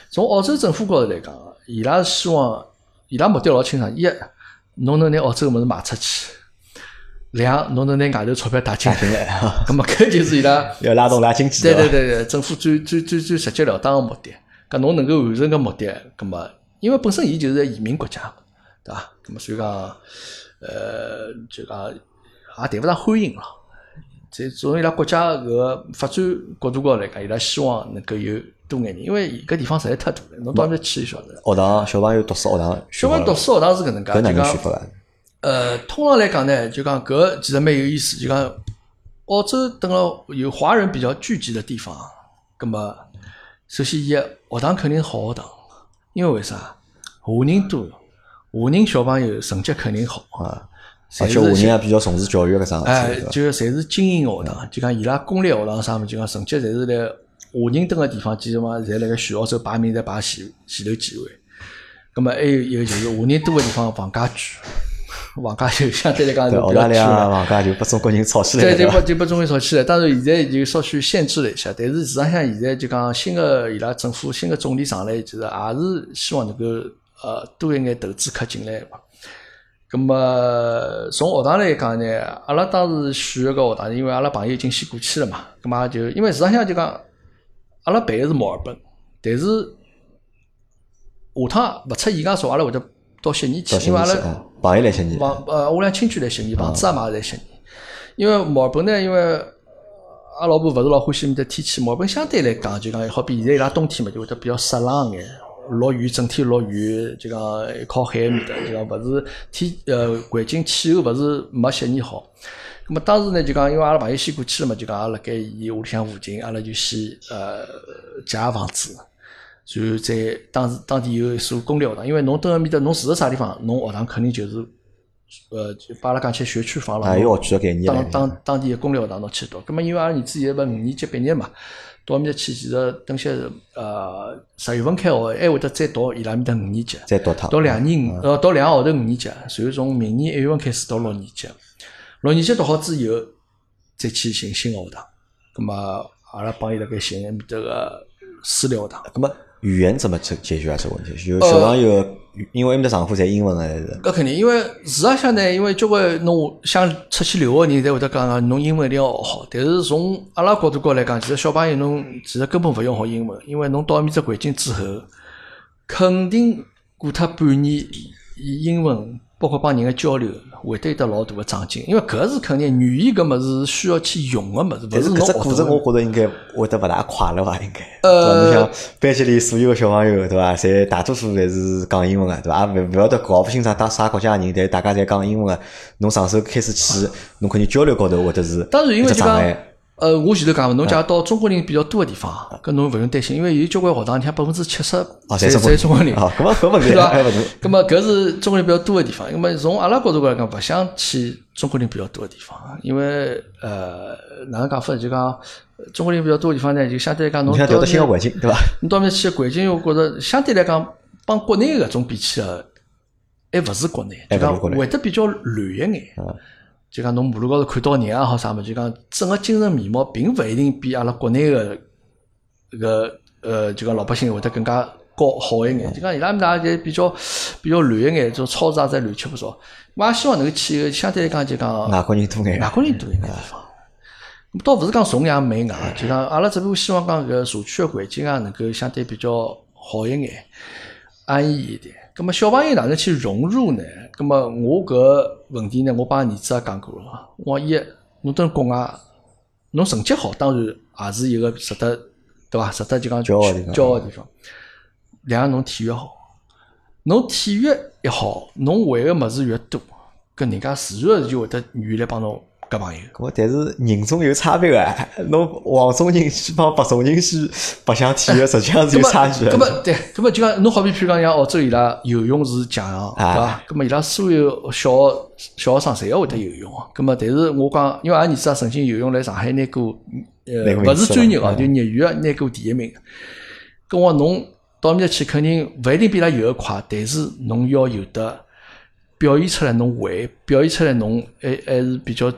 从澳洲政府高头来讲，伊拉希望，伊拉目的老清爽，一，侬能拿澳洲个物事卖出去；两侬能拿外头钞票打进进来，咁么搿就是伊拉要拉动拉经济。对对对对，政府最最最最直截了当个目的。搿侬能够完成搿目的，咁么因为本身伊就是移民国家，对伐？咁么所以讲，呃，就讲也谈勿上欢迎咯。在从伊拉国家搿个发展角度高头来讲，伊拉希望能够有多眼人，因为搿地方实在太大了，侬到那去就晓得。学堂小朋友读书学堂，小朋友读书学堂是搿能介，搿哪能就讲呃，通常来讲呢，就讲搿其实蛮有意思，就讲澳洲等了有华人比较聚集的地方，葛么首先伊个学堂肯定是好学堂，因为为啥？华人多，华人小朋友成绩肯定好啊。而且华人也比较重视教育搿桩哎事，体，就侪是精英学堂，就讲伊拉公立学堂啥物事，就讲成绩侪是来华人蹲个地方，基本上侪辣盖全澳洲排名侪排前前头几位。咁么还有一个就是华人多个地方房价贵，房价就相对来讲是对，澳比较贵了。房价就被中国人炒起来对，了，就对伐不就被中国人炒起来。当然，现在就稍许限制了一下，但是事实上现在就讲新个伊拉政府新个总理上来，就是也是希望能够呃多一眼投资客进来嘛。咁么从学堂来讲呢，阿拉当时选个学堂，因为阿拉朋友已经先过去了嘛，咁么就因为实际上就讲，阿拉办个是墨尔本，但是下趟勿出意外说，阿拉会得到悉尼去到，因为阿拉朋友来悉尼，房呃，我俩亲戚来悉尼，房子也买在悉尼。因为墨尔本呢，因为阿拉老婆勿是老欢喜面搭天气，墨尔本相对来讲就讲好比现在伊拉冬天嘛，就会得比较湿冷眼，落雨整天落雨，就讲靠海面搭，就讲勿是天呃环境气候勿是没悉尼好。咁么当时呢，就讲因为阿拉朋友先过去了嘛，就讲阿拉辣盖伊屋里向附近，阿拉就先呃借房子。然后在当时当地有一所公立学堂，因为侬蹲埃面搭，侬住个啥地方，侬学堂肯定就是，呃，就把阿拉讲起学区房了。啊，有学区个概念当当当地个公立学堂侬去读，咁么因为阿拉儿子现在勿五年级毕业嘛，到埃面搭去，其实等些呃十月份开学，还会得再读伊拉面搭五年级，再读趟，到两年五呃到两个号头五年级，然后从明年一月份开始到六年级，六年级读好之后再去寻新个学堂，咁么阿拉帮伊辣盖寻埃面搭个私立学堂。咁么语言怎么解解决啊？这个问题，就呃小朋友，因为埃面搭上课侪英文个，还是搿肯定，因为事实上呢，因为交关侬想出去留学个人，侪会得讲啊侬英文一定要学好。但是从阿拉角度高来讲，其实小朋友侬其实根本勿用学英文，因为侬到埃面只环境之后，肯定过脱半年，以英文包括帮人个交流，会得有得老大个长进。因为搿是肯定，语言搿物事是需要去用个物事，勿但是搿只过程，我觉着应该会得勿大快乐伐？应该，呃侬想班级里所有个小朋友，对伐？侪大多数侪是讲英文个，对伐？也勿勿晓得搞勿清爽当啥国家个人，但大家侪讲英文个。侬上手开始去，侬肯定交流高头会得是当然，因为就讲呃，我前头讲嘛，侬假如到中国人比较多个地方，搿侬勿用担心，因为有交关学堂，你看百分之七十哦，侪侪侪中国人，哦，搿么搿问题 是吧还勿大。？咁么搿是中国人比较多个地方。那么从阿拉角度高来讲，勿想去中国人比较多个地方，因为呃，哪能讲法？就讲呃中国人比较多个地方呢，就相对来讲，侬到新个到环境，对伐？侬到那边去个环境，我觉着相对来讲，帮国内搿种比起来，还勿是国内，就讲会得比较乱一眼。就讲侬马路高头看到人也好啥么，就讲整个精神面貌并勿一定比阿拉国内个搿个呃，就讲老百姓会得更加高好一眼。就讲伊拉面搭也比较比较乱一眼，种超市也侪乱七八糟。我也希望能够去一个相对来讲就讲外国人多眼外，国人多一眼地方。倒勿是讲崇洋媚外，就讲阿拉只不过希望讲搿社区个环境啊，能够相对比较好一眼，安逸一点。咁么小朋友哪能去融入呢？咁么我搿问题呢，我帮儿子也讲过了。我讲一，侬蹲国外，侬成绩好，当然也是一个值得，对伐？值得就讲骄傲的地方。两个侬体育好，侬体育一好，侬会个物事越多，搿人家自然就会得愿意来帮侬交朋友。搿么但是人种有差别个，侬黄种人去帮白种人去白相体育，实际上是有差距的。咁么对，咁么就讲侬好比譬如讲像澳洲伊拉游泳是强项，对啊伐？咁么伊拉所有小学小学生侪要会得游泳啊。咁么但是我讲，因为阿儿子也曾经游泳来上海拿过，呃，勿拿过名次是专业哦，就业余个拿过第一名。咁我侬到埃面搭去，肯定勿一定比伊拉游得快，但是侬要有的表现出来侬会，表现出来侬还还是比较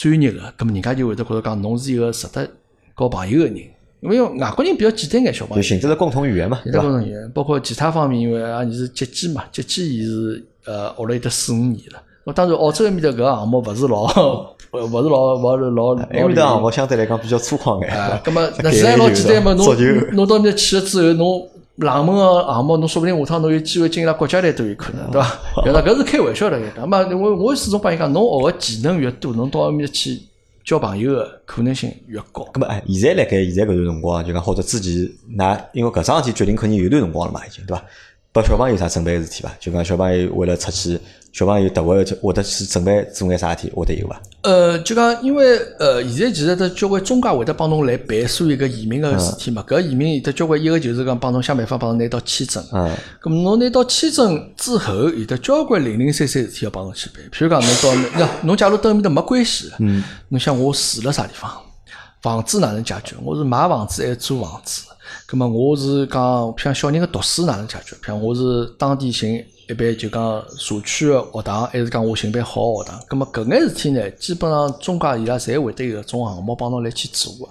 专业个，咁么人家就会得觉着讲侬是一个值得交朋友个人。因为外国人比较简单眼，小朋友就。寻得是共同语言嘛，现对伐？在工程员，包括其他方面，因为阿你是接机嘛，接机伊是呃学了有得四五年了。当然，澳洲埃面搭搿个项目勿是老，勿是老，勿是老老。埃面搭项目相对来讲比较粗犷眼。啊，葛么 那实在老简单嘛，侬侬到面搭去了之后，侬冷门个项目，侬说不定下趟侬有机会进伊拉国家队都有可能，对伐？对伐？搿是开玩笑的，那么我我始终帮伊讲，侬学个技能越多，侬到埃面搭去交朋友个可能性越高。葛末哎，现在辣盖现在搿段辰光，就讲或者之前，㑚因为搿桩事体决定肯定有段辰光了嘛，已经对伐？拨小朋友啥准备个事体伐？就讲小朋友为了出去，小朋友特会会得去准备做眼啥事体，会得有伐？呃，就讲因为呃，现在其实得交关中介会得帮侬来办所有个移民个事体嘛。搿移民有得交关一个就是讲帮侬想办法帮侬拿到签证。嗯。咁侬拿到签证之后，有得交关零零散散事体要帮侬去办。譬如讲侬到，那侬假如到埃面搭没关系，嗯，侬想我住辣啥地方，房子哪能解决？我是买房子还是租房子？咁么我是讲，像小人个读书哪能解决？譬如我是当地寻一般就讲社区个学堂，还是讲我寻班好个学堂？咁么搿眼事体呢，基本上中介伊拉侪会得有种项目帮侬来去做个。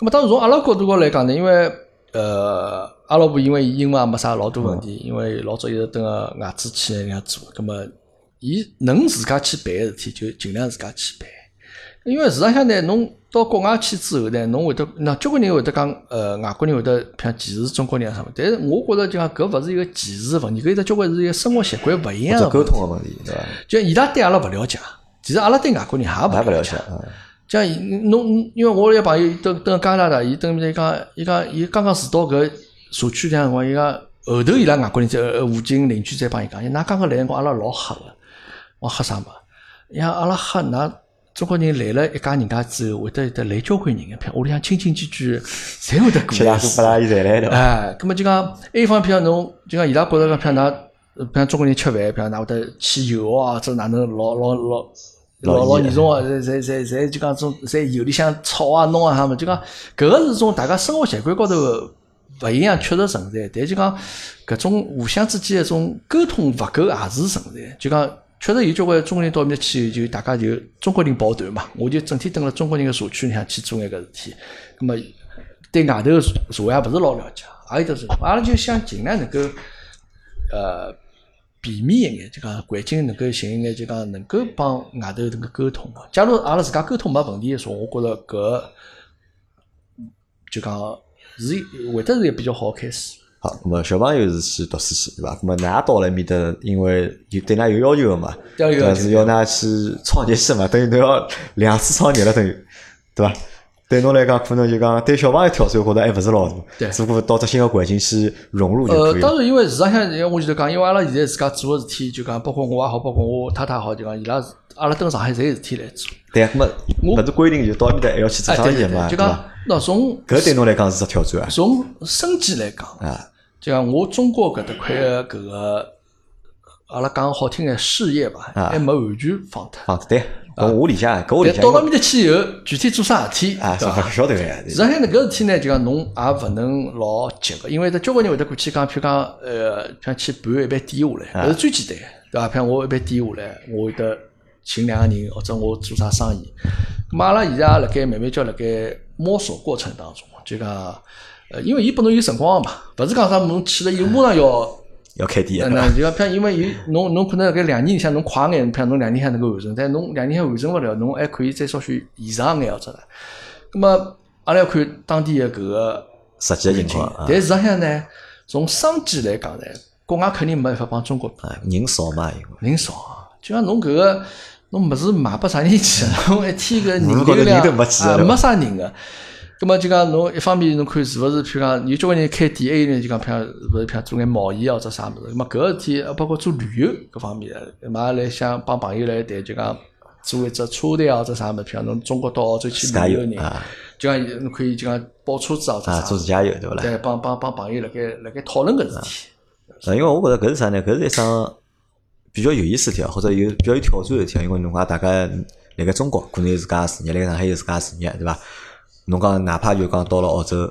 咁么当然从阿拉角度高来讲呢，因为呃阿拉婆因为英文也没啥老多问题，因为老早一直等个外资企业里向做，咁么伊能自家去办个事体就尽量自家去办。因为市场上呢，侬到国外去之后呢，侬会得那交关人会得讲，呃，外国人会得像歧视中国人啊什么。但是我觉着就讲搿勿是一个歧视问题，搿一只交关是一个生活习惯勿一样的沟通个问题，对伐？就伊拉对阿拉勿了解，其实阿拉对外国人也勿了解。像侬，因为我一个朋友蹲蹲加拿大，伊蹲面讲，伊讲伊刚刚住到搿社区里辰光，伊讲后头伊拉外国人在附近邻居在帮伊讲，伊㑚刚刚来辰光阿拉老吓个，我吓啥嘛？伊讲阿拉吓㑚。中国人来了一家人家之后，会得得来交关人个，譬如屋里向亲亲戚戚，侪会得过。七大姑八大姨侪来的。哎，咁么就讲，一方譬如侬，就讲伊拉觉着讲，譬如㑚，譬如中国人吃饭，譬如㑚会得去油啊，这哪能老老老老老严重啊？侪侪侪侪就讲种在油里向炒啊弄啊哈么？就讲搿个是种大家生活习惯高头勿一样，确实存在。但就讲搿种互相之间一种沟通勿够，也是存在。就讲。确实有交关中国人到面去，就大家就中国人抱团嘛。我就整天蹲辣中国人个社区里向去做眼搿事体。咁么对外头社社会也勿是老了解，也有得是。阿拉就想尽量能够呃避免一眼，就讲环境能够寻一眼，就讲能够帮外头迭个沟通个。假如阿拉自家沟通没问题个时候，我觉着搿就讲是会得是一个比较好个开始。好，那么小朋友是去读书去，对伐？那么㑚到了埃面搭，因为有对㑚有要求个嘛，但是要㑚去创业去嘛，等于侬要两次创业了，等于，对伐？对侬来讲，可能就讲对小朋友挑战，觉得还勿是老大。对，只不过到只新个环境去融入就可以。呃，当然，因为市场上，因为我就讲，因为阿拉现在自家做个事体，就讲包括我也好，包括我太太好，就讲伊拉阿拉登上海侪有事体来做。对啊，那么勿是规定就到埃面搭还要去做生意嘛？就讲那从搿对侬来讲是只挑战啊。从生计来讲啊。就讲我中国搿搭块搿个，阿拉讲好听眼事业吧，还没完全放脱。放脱对，我理解，搿我理解。到了面搭去以后，具体做啥事体，啊，晓得个。实际上呢，搿事体呢，就讲侬也勿能老急个，因为得交关人会得过去讲，譬如讲，呃，像去盘一笔点下来，搿是最简单，对伐？譬如我一笔点下来，我会得请两个人，或者我做啥生意。咁阿拉现在也辣盖慢慢叫辣盖摸索过程当中，就讲。呃，因为伊拨侬有辰光嘛，勿是讲啥侬去了以后马上要要开店，那就讲，譬如因为有侬侬可能搿两年里向侬快眼，譬如侬两年向能够完成，但侬两年向完成勿了，侬还可以再稍许延长眼或者了。咁么阿拉要看当地的搿个实际情况。但实际上呢，从商机来讲呢，国外肯定没办法帮中国比，人少嘛，人少，就像侬搿个侬物事卖拨啥人去？侬一天搿人流量啊，没啥人个。咁么就讲侬一方面侬看是勿是，譬如讲有交关人开店，还有人就讲譬如勿是譬如做眼贸易或者啥物事。咁么搿个事体，包括做旅游搿方面，嘛来想帮朋友来谈，就讲做一只车队或者啥物事，譬如侬中国到澳洲去旅游人，就讲侬可以就讲包车子或者啥。做自驾游对勿啦？对，帮帮帮朋友辣盖辣盖讨论搿事体。啊，因为我觉着搿是啥呢？搿是一桩比较有意思体啊，或者有比较有挑战的体啊。因为侬讲大家辣盖中国可能有自家事业，辣盖上海有自家事业，对伐？侬讲哪怕就讲到了澳洲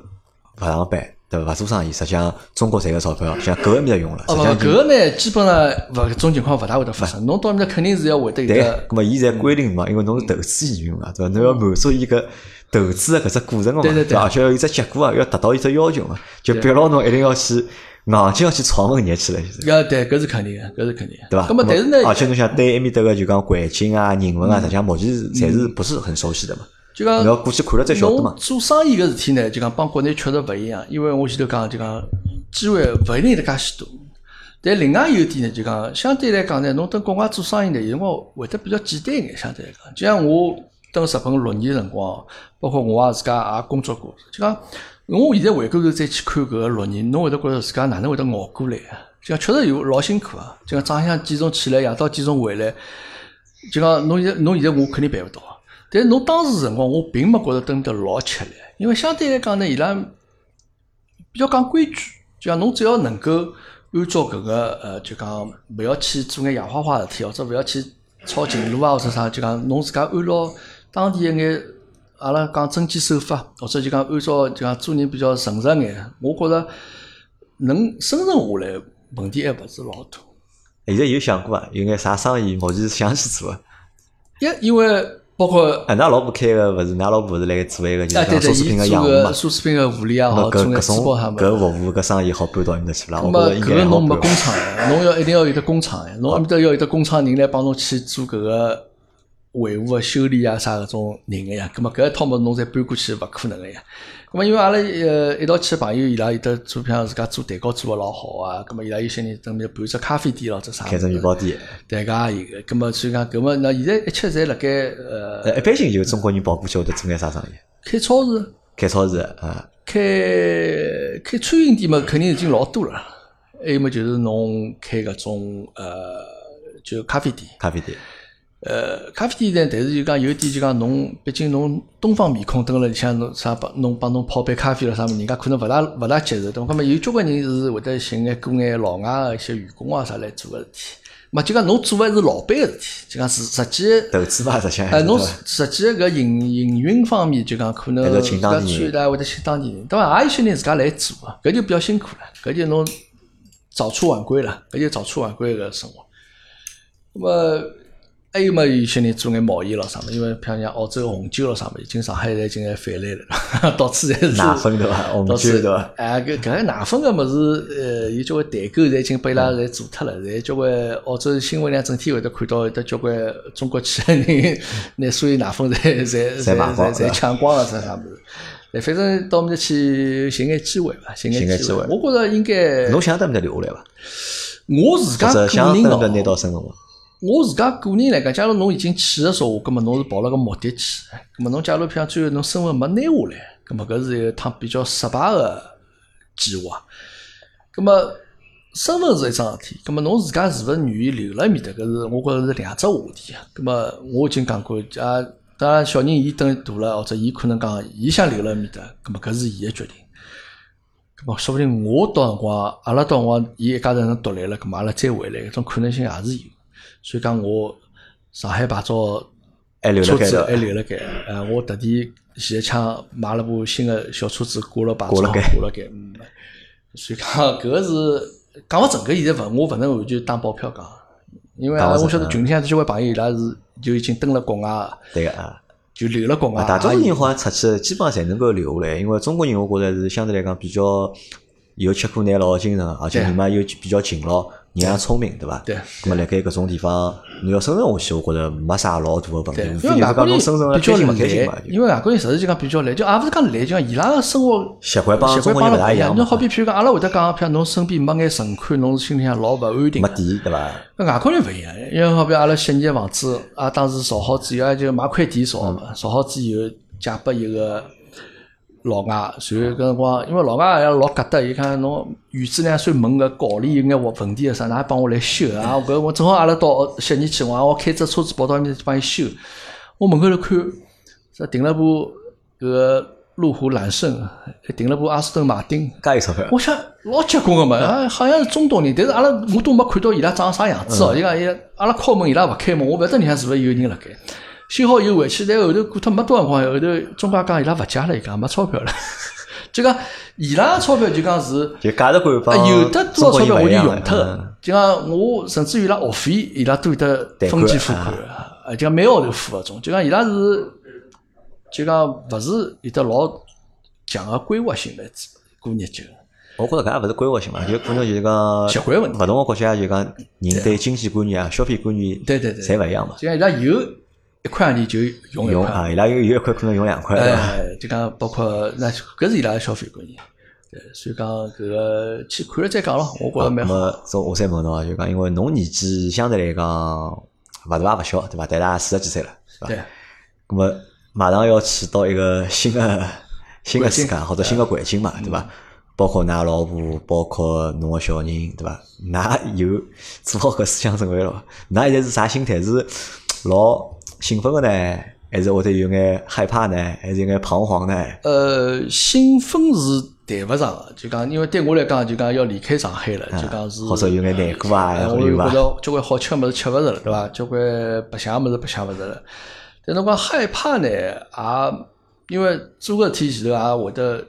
勿上班，对伐？勿做生意，实际上中国赚个钞票，像搿个面搭用了。哦，搿个呢，基本上勿搿种情况勿大会得发生。侬到面搭肯定是要会得一个。对，搿么伊在规定嘛，因为侬是投资移民嘛，对伐？侬要满足伊搿投资个搿只过程个嘛，对对对，而且要有只结果啊，要达到伊只要求嘛，就逼牢侬一定要去硬劲要去闯门业去了，对，搿是肯定个，搿是肯定个。对伐？咁么，但是呢，而且侬想对埃面搭个就讲环境啊、人文啊，实际上目前是侪是不是很熟悉的嘛？就讲侬要过去看了再晓得嘛。做生意个事体呢，就讲帮国内确实勿一样，因为我前头讲就讲机会勿一定得介许多。但另外有一点呢，就讲相对来讲呢，侬等国外做生意呢，有辰光会得比较简单一眼。相对来讲，就像我等日本六年辰光，包括我也自家也工作过，就讲我现在回过头再去看搿个六年，侬会得觉着自家哪能会得熬过来啊？就讲确实有老辛苦啊！就讲早向几点钟起来，夜到几点钟回来，就讲侬现在侬现在我肯定办勿到啊。但是侬当时辰光，我并没觉着蹲得老吃力，因为相对来讲呢，伊拉比较讲规矩，就像侬只要能够按照搿个呃，就讲勿要去做眼野花花事体，或者勿要去抄近路啊，或者啥，就讲侬自家按照当地一眼阿拉讲遵纪守法，或者就讲按照就讲做人比较诚实眼，我觉着能生存下来问题还勿是老大。现在有想过伐？有眼啥生意目前是想去做个？一因为包括俺那老婆开个勿是，㑚老婆是辣盖做一个就是讲奢侈品个个项目嘛。奢侈品个护理也那好，搿搿种搿服务搿生意好搬到埃面搭去啦？咁么我觉搿个侬没工厂呀，侬要一定要有得工厂呀，侬埃面搭要有得工厂人来帮侬去做搿个维护啊、修理啊啥搿种人个呀。咁么搿一套物事侬再搬过去勿可能个呀。咁么因为阿拉呃一道去个朋友，伊拉有得做，譬如自家做蛋糕做个老好啊。咁么伊拉有些人准备办只咖啡店咯，只啥。开只面包店。对个也有个。咁么所以讲，搿么那现在一切侪辣盖呃呃，一般性就中国人跑过去会得做眼啥生意？开超市。开超市啊，开开餐饮店嘛，肯定已经老多了。还有么就是侬开搿种呃，就咖啡店。咖啡店。呃，咖啡店呢，但是就讲有点就讲侬，毕竟侬东方面孔蹲辣里向，侬啥帮侬帮侬泡杯咖啡了啥物事，人家可能勿大勿大接受。对伐？咁么有交关人是会得寻眼雇眼老外个一些员工啊啥来做个事体。嘛，就讲侬做个是老板个事体，就讲实实际投资吧，实际哎，侬实际搿营营运方面，就讲可能搿去来会得请当地人，对伐？也有些人自家来做啊，搿就比较辛苦了，搿就侬早出晚归了，搿就早出晚归个生活。那么还有么，有些人做眼贸易咯啥么，因为譬如像澳洲红酒咯啥么，已经上海现在已经泛滥了，到处侪是奶粉对伐？红到处酒对伐？哎，搿搿个奶粉个物事，呃，有交关代购侪已经被伊拉侪做脱了，侪交关澳洲新闻量整天会得看到有得交关中国企业人拿 所有奶粉侪侪侪侪抢光了，啥啥物事。哎，反正到面搭去寻眼机会伐，寻寻眼机会。我觉着应该，侬想到埃面搭留下来伐？我自家或者个人想拿哦，到身份伐？我自家个人来讲，假如侬已经去个说话，葛末侬是抱了个目的去，葛末侬假如譬如最后侬身份没拿下来，葛末搿是一趟比较失败个计划。葛末身份是一桩事体，葛末侬自家是勿是愿意留辣埃面搭，搿是我觉着是两只话题啊。葛末我已经讲过，啊，当然小人伊等大了，或者伊可能讲伊想留辣埃面搭，葛末搿是伊个决定。咁么，说不定我到辰光，阿拉到辰光，伊一家头人独立了，咁么阿拉再回来，搿种可能性也是有。所以讲，我上海牌照还留车子辣盖头。还留了该，呃，我特地前一枪买了部新的小车子挂了牌照，挂了该所以讲搿个是讲勿准，搿现在勿，我勿能完全打包票讲，因为阿拉我晓得群里向交关朋友伊拉是就已经蹲了国外，对个啊。就留了国外啊，。大多数人好像出去，基本上侪能够留下来，因为中国人我觉着是相对来讲比较有吃苦耐劳个精神，而且人嘛又比较勤劳，人也聪明，对伐？对咁么辣盖搿种地方，侬要生存下去，我觉着没啥老大个问题，因为外国人侬生存了比较开心勿开心嘛懒，，因为外国人实际就讲比较懒，就也勿是讲懒，就讲伊拉个生活习惯帮习中惯帮阿拉一样。国人勿大一样侬好比譬如讲，阿拉会得讲，譬如侬身边没眼存款，侬心里向老勿安定没。底，对伐？那外国人勿一样，因为好比阿拉悉尼个房子，啊，当时造好之后，就买块地造嘛，造好之后借拨一个老外，然后搿辰光，因为老外也老疙瘩，伊看侬院子两扇门搿搞里有眼问题个啥，㑚帮我来修啊！搿我正好阿拉到悉尼去，我讲我开只车子跑到埃面去帮伊修。我门口头看，是停了部搿个路虎揽胜，还停了部阿斯顿马丁。介有钞票，我想老结棍个嘛，啊，好像是中东人，但是阿拉我都没看到伊拉长啥样子哦。伊讲伊拉阿拉敲门，伊拉勿开门，我勿晓得里向是勿是有人辣盖。修好以后回去，但后头过脱没多辰光，后头中介讲伊拉勿借了，伊讲没钞票了。就讲伊拉个钞票就讲是。就价值观帮啊，有的多少钞票我就用脱就讲我甚至于伊拉学费，伊拉都有得分期付款，啊，就讲每个号头付搿种，就讲伊拉是，就讲勿是有得老强个规划性来过日脚。我觉着搿也勿是规划性嘛，就可能就是讲习惯问题勿同个国家就讲人对经济观念啊、消费观念，对对对侪勿一样嘛。就像伊拉有一块洋钿就用一块，用啊，伊拉有有一块可能用两块，对伐？哎，就讲包括那搿是伊拉个消费观念。对，所以讲搿个去看了再讲咯，我觉着那蛮好。么，从我再问侬啊，就讲因为侬年纪相对来讲勿大也勿小，对伐？但也四十几岁了，对那么马上要去到一个新的新的世界或者新的环境嘛，对伐？包括㑚老婆，包括侬个小人，对伐？㑚有做好搿思想准备了伐？㑚现在是啥心态？是老兴奋个呢，还是或者有眼害怕呢？还是有眼彷徨呢？呃，兴奋是谈勿上个，就讲因为对我来讲，就讲要离开上海了，就讲是或者有眼难过啊，哎我又觉？着交关好吃个物事吃勿着了，对伐？交关白相个物事白相勿着了。但侬讲害怕呢，也因为做个事体前头也会得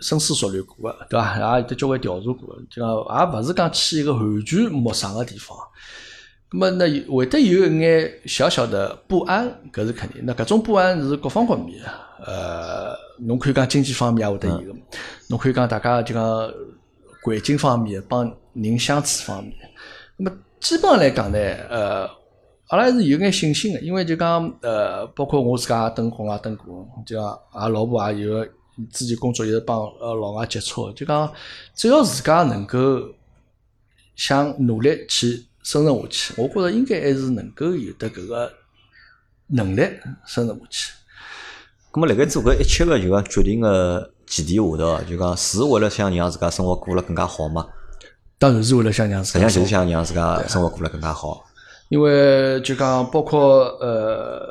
深思熟虑过个，对伐？也有得交关调查过的，就讲也勿是讲去一个完全陌生个地方。咁么呢，会得有一眼小小的不安，搿是肯定。那搿种不安是各方各面的，呃，侬可以讲经济方面也会得有。个，侬可以讲大家就讲环境方面，帮人相处方面。那么基本上来讲呢，呃，阿拉还是有眼信心个，因为就讲呃，包括我自家也登工也登过，就讲阿拉老婆也有之前工作一直帮呃老外接触，就讲只要自家能够想努力去生存下去，我觉着应该还是能够有得搿个能力生存下去。咁么，辣盖做搿一切个就讲决定个前提下头，就讲是为了想让自家生活过了更加好嘛？当然是为了想让自家实际家上就是想让自家生活过了更加好。因为就讲包括呃，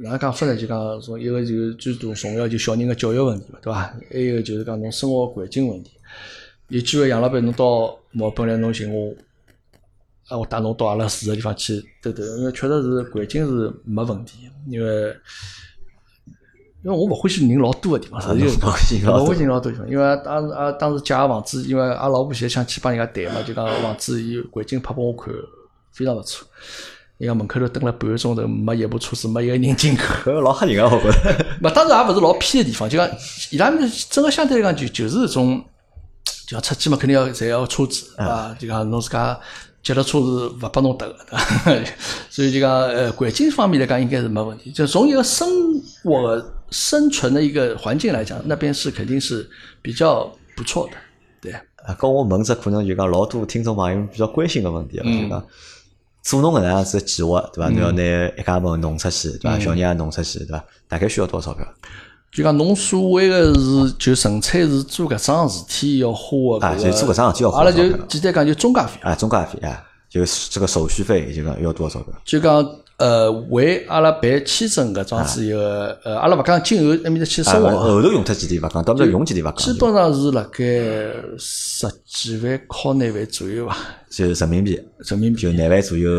哪能讲法呢？就讲从一个就最重重要就小人个教育问题嘛，对伐？还有就是讲侬生活环境问题。有机会杨老板侬到墨尔本来侬寻我，啊，我带侬到阿拉住个地方去兜兜，因为确实是环境是没问题，因为。因为我勿欢喜人老多个地方，实际侬勿欢喜人老多地方。因为当时啊，当时借个房子，因为阿拉老婆现在想去帮人家谈嘛，就讲房子伊环境拍拨我看，非常勿错。伊讲门口头等了半个钟头，没一部车子，没一个人进口。搿 老吓人啊！我觉着。嘛，当然也勿是老偏个地方，就讲伊拉面整个相对来讲就就是一种，就讲出去嘛，肯定要侪要车子，对伐？就讲侬自家脚踏车是勿拨侬搭 个，对伐？所以就讲呃，环境方面来讲应该是没问题。就从一个生活的生存的一个环境来讲，那边是肯定是比较不错的，对。啊，跟我问只可能就讲老多听众朋友比较关心个问题啊，嗯就讲做侬搿能样子的计划，对伐？侬要拿一家门弄出去，对伐？小人也弄出去，对伐？大概需要多少钞票？就讲侬所谓个是就纯粹是做搿桩事体要花啊，个，就做搿桩事体要花阿拉就？简单讲就中介费。啊，中介费啊，就这个手续费，就讲要多少钞票？就讲呃，为阿拉办签证搿桩事以后，呃，阿拉勿讲今后埃面搭去啊，生活啊，后头用脱几钿勿讲，到面用几钿勿讲，基本上是辣盖十几万靠廿万左右伐，就人民币，人民币。就廿万左右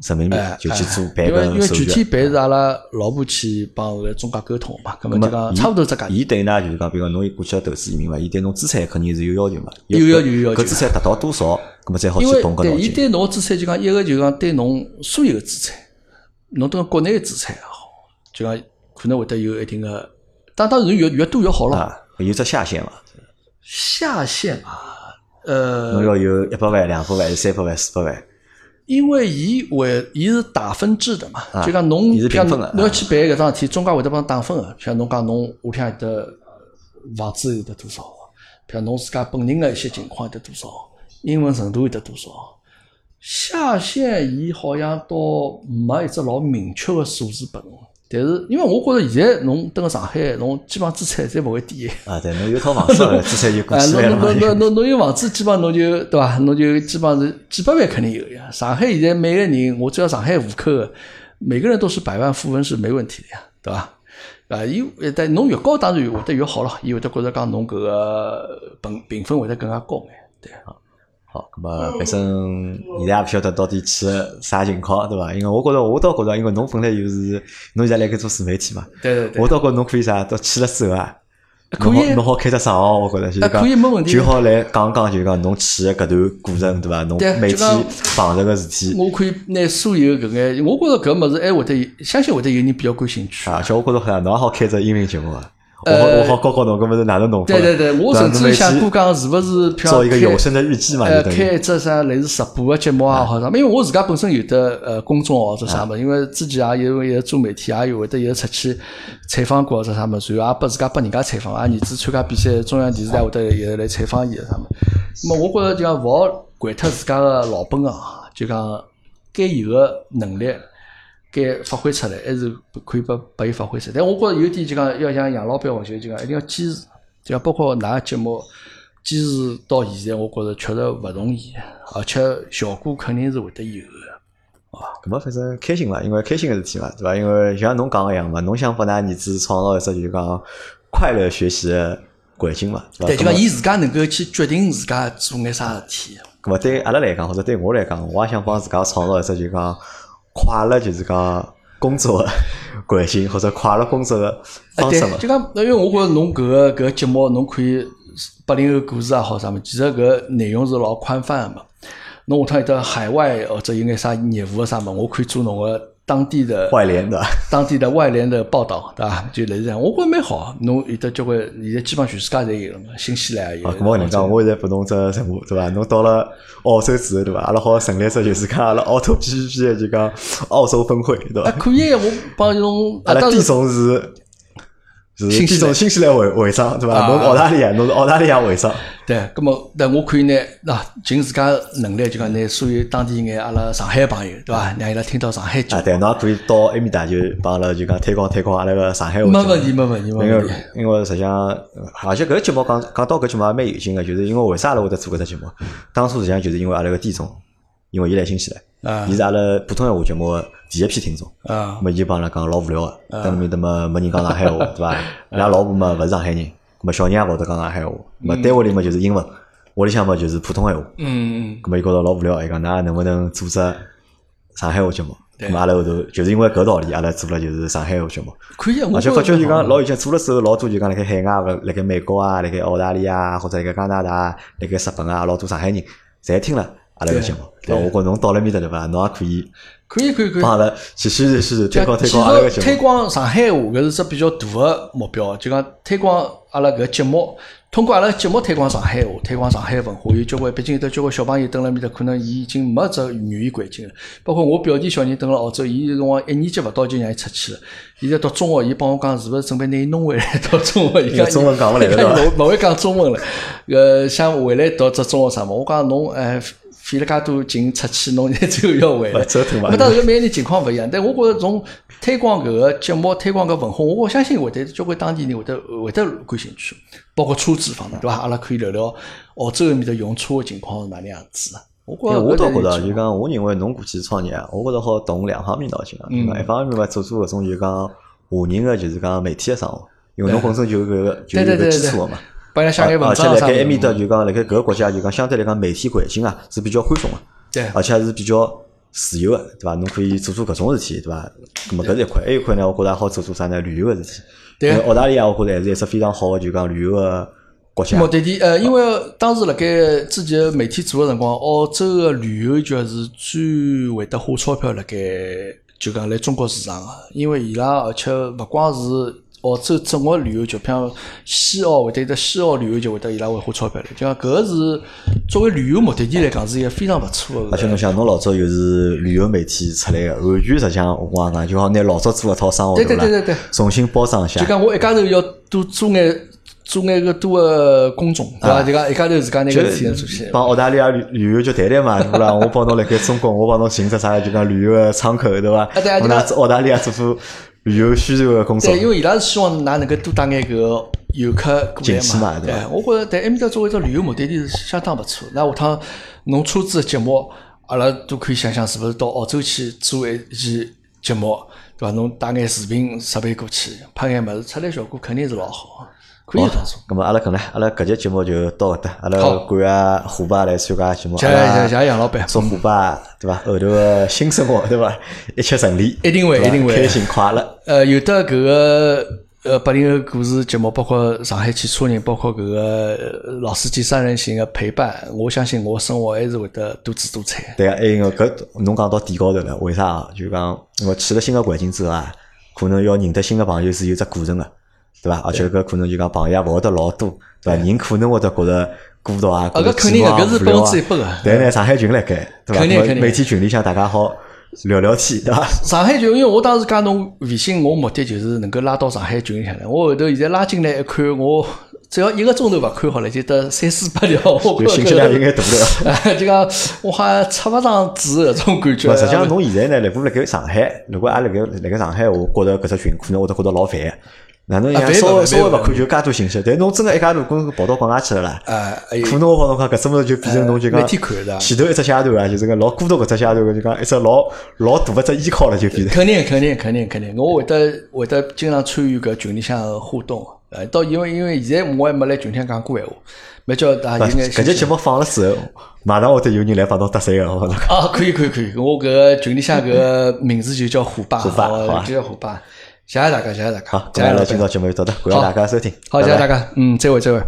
人民币哎，就去做哎办因为因为搿手续。具体办是阿拉老婆去帮搿个中介沟通嘛，葛末就讲差勿多只价钿。伊对㑚就是讲，比如讲侬过去要投资移民嘛，伊对侬资产肯定是有要求嘛。有要求有要求搿资产达到多少，葛末再好去动搿对伊脑筋。对侬资产就讲一个就讲对侬所有个资产，侬等国内个资产也好，就讲可能会得有一定个，当当然越越多越好咯。啊，有只下限嘛，下限啊，呃，侬要有一百万、两百万、三百万、四百万，因为伊会伊是打分制的嘛，啊就讲侬伊是比方评分的侬要去办搿桩事体，中介会得帮侬打分个。像侬讲侬屋里向有得房子有得多少，譬如侬自家本人个一些情况有得多少，英文程度有得多少。下限伊好像倒没一只老明确个数字拨侬，但是因为我觉着现在侬蹲个上海，侬基本上资产侪勿会低。啊，对，侬有套房子了，资产就过哎，千侬侬。侬侬侬有房子，基本上侬就对伐？侬就基本上是几百万肯定有呀。上海现在每个人，我只要上海户口的，每个人都是百万富翁是没问题的呀，对伐？啊，伊但侬越高当然会得越好咯，伊会得觉着讲侬搿个评评分会得更加高眼，对啊。好，咁么反正现在也勿晓得到底去个啥情况，对伐？因为我觉着，我倒觉着，因为侬本来就是侬现在辣盖做自媒体嘛，对对对我倒觉着侬可以啥，到去了之后啊，可以侬好侬好开只账号，我觉着就是讲可以没问题就好来讲讲，就是讲侬去个搿段过程，对伐？侬每天碰着个事体，我可以拿所有搿眼，我觉着搿物事还会得，相信会得有人比较感兴趣。啊，而且我觉着好像侬也好开只音频节目啊。我好我好教教侬，搿么是哪能弄？对对对，我甚至想过讲是勿是譬做一个如开有声的日记嘛，呃，开一只啥类似直播个节目啊，或者啥，因为我自家本身有的呃公众号做啥么，因为之前也有也做媒体，也有会得有出去采访过或者啥么，然后也拨自家拨人家采访，啊，儿子参加比赛，中央电视台会得也来采访伊个啥么。那么我觉着就讲勿好掼脱自家个老本行，就讲该有个能力。该发挥出来，还是可以拨拨伊发挥出来。但我觉着有一点就讲，要像杨老板话就就讲，一定要坚持，就讲包括㑚节目坚持到现在，我觉着确实勿容易，而且效果肯定是会得有个。搿么反正开心嘛，因为开心个事体嘛，对伐？因为像侬讲个一样嘛，侬想拨㑚儿子创造一只就是讲快乐学习个环境嘛，对对，伐？就讲伊自家能够去决定自家做眼啥事体。咁么对阿拉来讲，或者对我来讲，我也想帮自家创造一只就讲快乐，就是讲工作个环境或者快乐工作个啊，对方式嘛，。就讲，因为我觉着侬搿个搿节目，侬可以八零后故事也好啥么，其实搿内容是老宽泛个嘛。侬下趟有得海外或者有眼啥业务个啥么，我可以做侬个当地的外联的，当地的外联的报道，对伐？就类似这样，我觉着蛮好。侬有的交关，现在基本上全世界侪有了嘛，新西兰也有。啊，咁我能讲，我现在拨侬只任务，对伐？侬到了澳洲之后，对伐？阿拉好成立只就是讲阿拉澳洲 P P P 的就讲澳洲分会，对啊，伐？可以，我帮侬啊，阿拉地总是是新西兰地总新西兰会会长，对伐？啊侬澳大利亚，侬是澳大利亚会长，对，葛么，那我可以拿那尽自家能力，就讲拿所有当地眼阿拉上海朋友，对伐？让伊拉听到上海节啊，对，侬也可以到埃面搭就帮阿拉就讲推广推广阿拉个上海话。没问题，没问题，没问题。因为实际上，呃而且搿个节目讲讲到搿节目也蛮有劲个，就是因为为啥阿拉会得做搿只节目？当初实际上就是因为阿拉个地总，因为伊来新西兰，啊。伊是阿拉普通闲话节目个第一批听众。啊。咁，么伊就帮阿拉讲老无聊个，等那面搭么没人讲上海话，对伐？伊拉老婆嘛勿是上海人，咁么小人也勿会得讲上海话，咁么单位里嘛就是英文，屋里向嘛就是普通闲话。嗯嗯，咁么伊觉着老无聊，伊讲㑚能勿能组织上海话节目？对。咁么阿拉后头就是因为搿道理，阿拉做了就是上海话节目。可以而且发觉就讲老老有劲，做了之后老多就讲辣盖海外个，辣盖美国啊，辣盖澳大利亚啊，或者辣盖加拿大啊，辣盖日本啊，老多上海人侪听了阿拉个节目。对伐？我觉侬到了面搭对伐？侬也可以可以可以可以。帮阿拉去宣传宣传，推广推广阿拉个节目。推广上海话搿是只比较大个目标，就讲推广阿拉搿节目，通过阿拉节目推广上海话，推广上海文化。有交关，毕竟有得交关小朋友蹲辣面搭，可能伊已经没只语言环境了。包括我表弟小人蹲辣澳洲，伊有辰光一年级勿到就让伊出去了。现在读中学，伊帮我讲是勿是准备拿伊弄回来读中学？伊讲中文讲勿来了勿勿会讲中文了。呃，想回来读只中学啥么？我讲侬哎。费了介多劲出去，侬现在最后要回来勿，折腾嘛那么当然，每个人情况勿一样，但我觉着从推广搿个节目、推广搿文化，我相信会得交关当地人会得会得感兴趣，包括车子方面，对伐？阿拉可以聊聊澳洲埃面搭用车个情况是哪能样子的。我觉着我倒觉着，就讲，我认为侬过去创业啊，我觉着好动两方面脑筋啊。嗯一方面嘛，做做搿种就讲华人个，就是讲媒体个生活，因为侬本身就有搿个就有搿对对对对基础个嘛。帮伊拉写眼文而且章啊啥物辣盖埃面搭事。就讲，辣盖搿个国家就讲，相对来讲媒体环境啊是比较宽松个。对而且还是比较自由个，对伐？侬可以做做搿种事体，对伐？咁么搿是一块，还有一块呢，我觉着还好做做啥呢？旅游个事体。对澳大利亚我觉着还是一只非常好个，就讲旅游个国家目。的地，呃，因为当时辣盖自己的媒体做个辰光，澳洲个旅游局是最会得花钞票辣盖，就讲来中国市场个，因为伊拉而且勿光是澳洲整个旅游局，譬如西澳会得有得西澳旅游局会得伊拉会花钞票的，就讲搿个是作为旅游目的地来讲是一个非常勿错个。而且侬想，侬老早又是旅游媒体出来个，完全实际上我刚讲，就好拿老早做一套生活对对伐对对对对重新包装一下就。讲我一家头要多做眼做眼个多个工种，对伐？就讲一家头自家拿个事体做起来。帮澳大利亚旅旅游局谈谈嘛，对伐？我帮侬辣盖中国，我帮侬寻只啥就讲旅游个窗口，对伐？我拿澳大利亚做做旅游宣传个工作对，。因为伊拉是希望㑚能够多带眼搿个游客过景区嘛来对吧我觉着在埃面搭作为一只旅游目的地是相当勿错。那下趟侬车子的节目，阿拉都可以想想是勿是到澳洲去做一期节目，对伐？侬带眼视频设备过去，拍眼物事出来效果肯定是老好，可以这样做。咁么阿拉搿能，阿拉搿节节目就到搿搭，阿拉好感谢虎爸来参加节目，谢阿拉谢谢杨老板，祝虎爸对伐？后头个新生活对伐？一切顺利，一定会一定会开心快乐。呃，有的搿个呃八零后故事节目，包括上海汽车人，包括搿个呃老司机三人行的陪伴，我相信我生活还是会得多姿多彩。对啊，还有个搿侬讲到点高头了，为啥啊？就讲我去了新个环境之后啊，可能要认得新个朋友是有只过程个。对伐？而且搿可能就讲朋友也勿会得老多，对伐？人可能会得觉着孤独啊，觉着肯定寂寞啊、搿是无聊啊百分之一百个。但呢，上海群辣盖，对伐？肯定肯定每天群里向大家好聊聊天，对伐？上海群，因为我当时加侬微信，我目的就是能够拉到上海群里向来。我后头现在拉进来一看，我只要一个钟头勿看好了，就得三四百条，我就信息量应该大了。哎，就讲我好像插勿上嘴搿种感觉。勿，实际上侬现在呢，如果辣盖上海，如果也辣盖辣盖上海，我觉着搿只群可能会得觉得老烦。哪能样啊烦稍微稍微勿看就介多信息，但侬真个一家头跟跑到国外去了啦，可能我帮侬讲搿只物事就变成侬就讲前头一只阶段啊，就是个老孤独搿只阶段，就讲一只老老大一只依靠了，就变成。肯定肯定肯定肯定，我会得会得经常参与搿群里向个互动。呃，到因为因为现在我还没来群里向讲过闲话，没叫大家搿节节目放了之后，马上会得有人来帮侬搭讪个。啊，可以可以可以，我搿个群里向搿名字就叫虎爸，虎爸就叫虎爸。谢谢大家，谢谢大家，好，谢谢老板咁阿拉今朝节目就到这，感谢大家收听。好，谢谢大家，嗯，再会再会。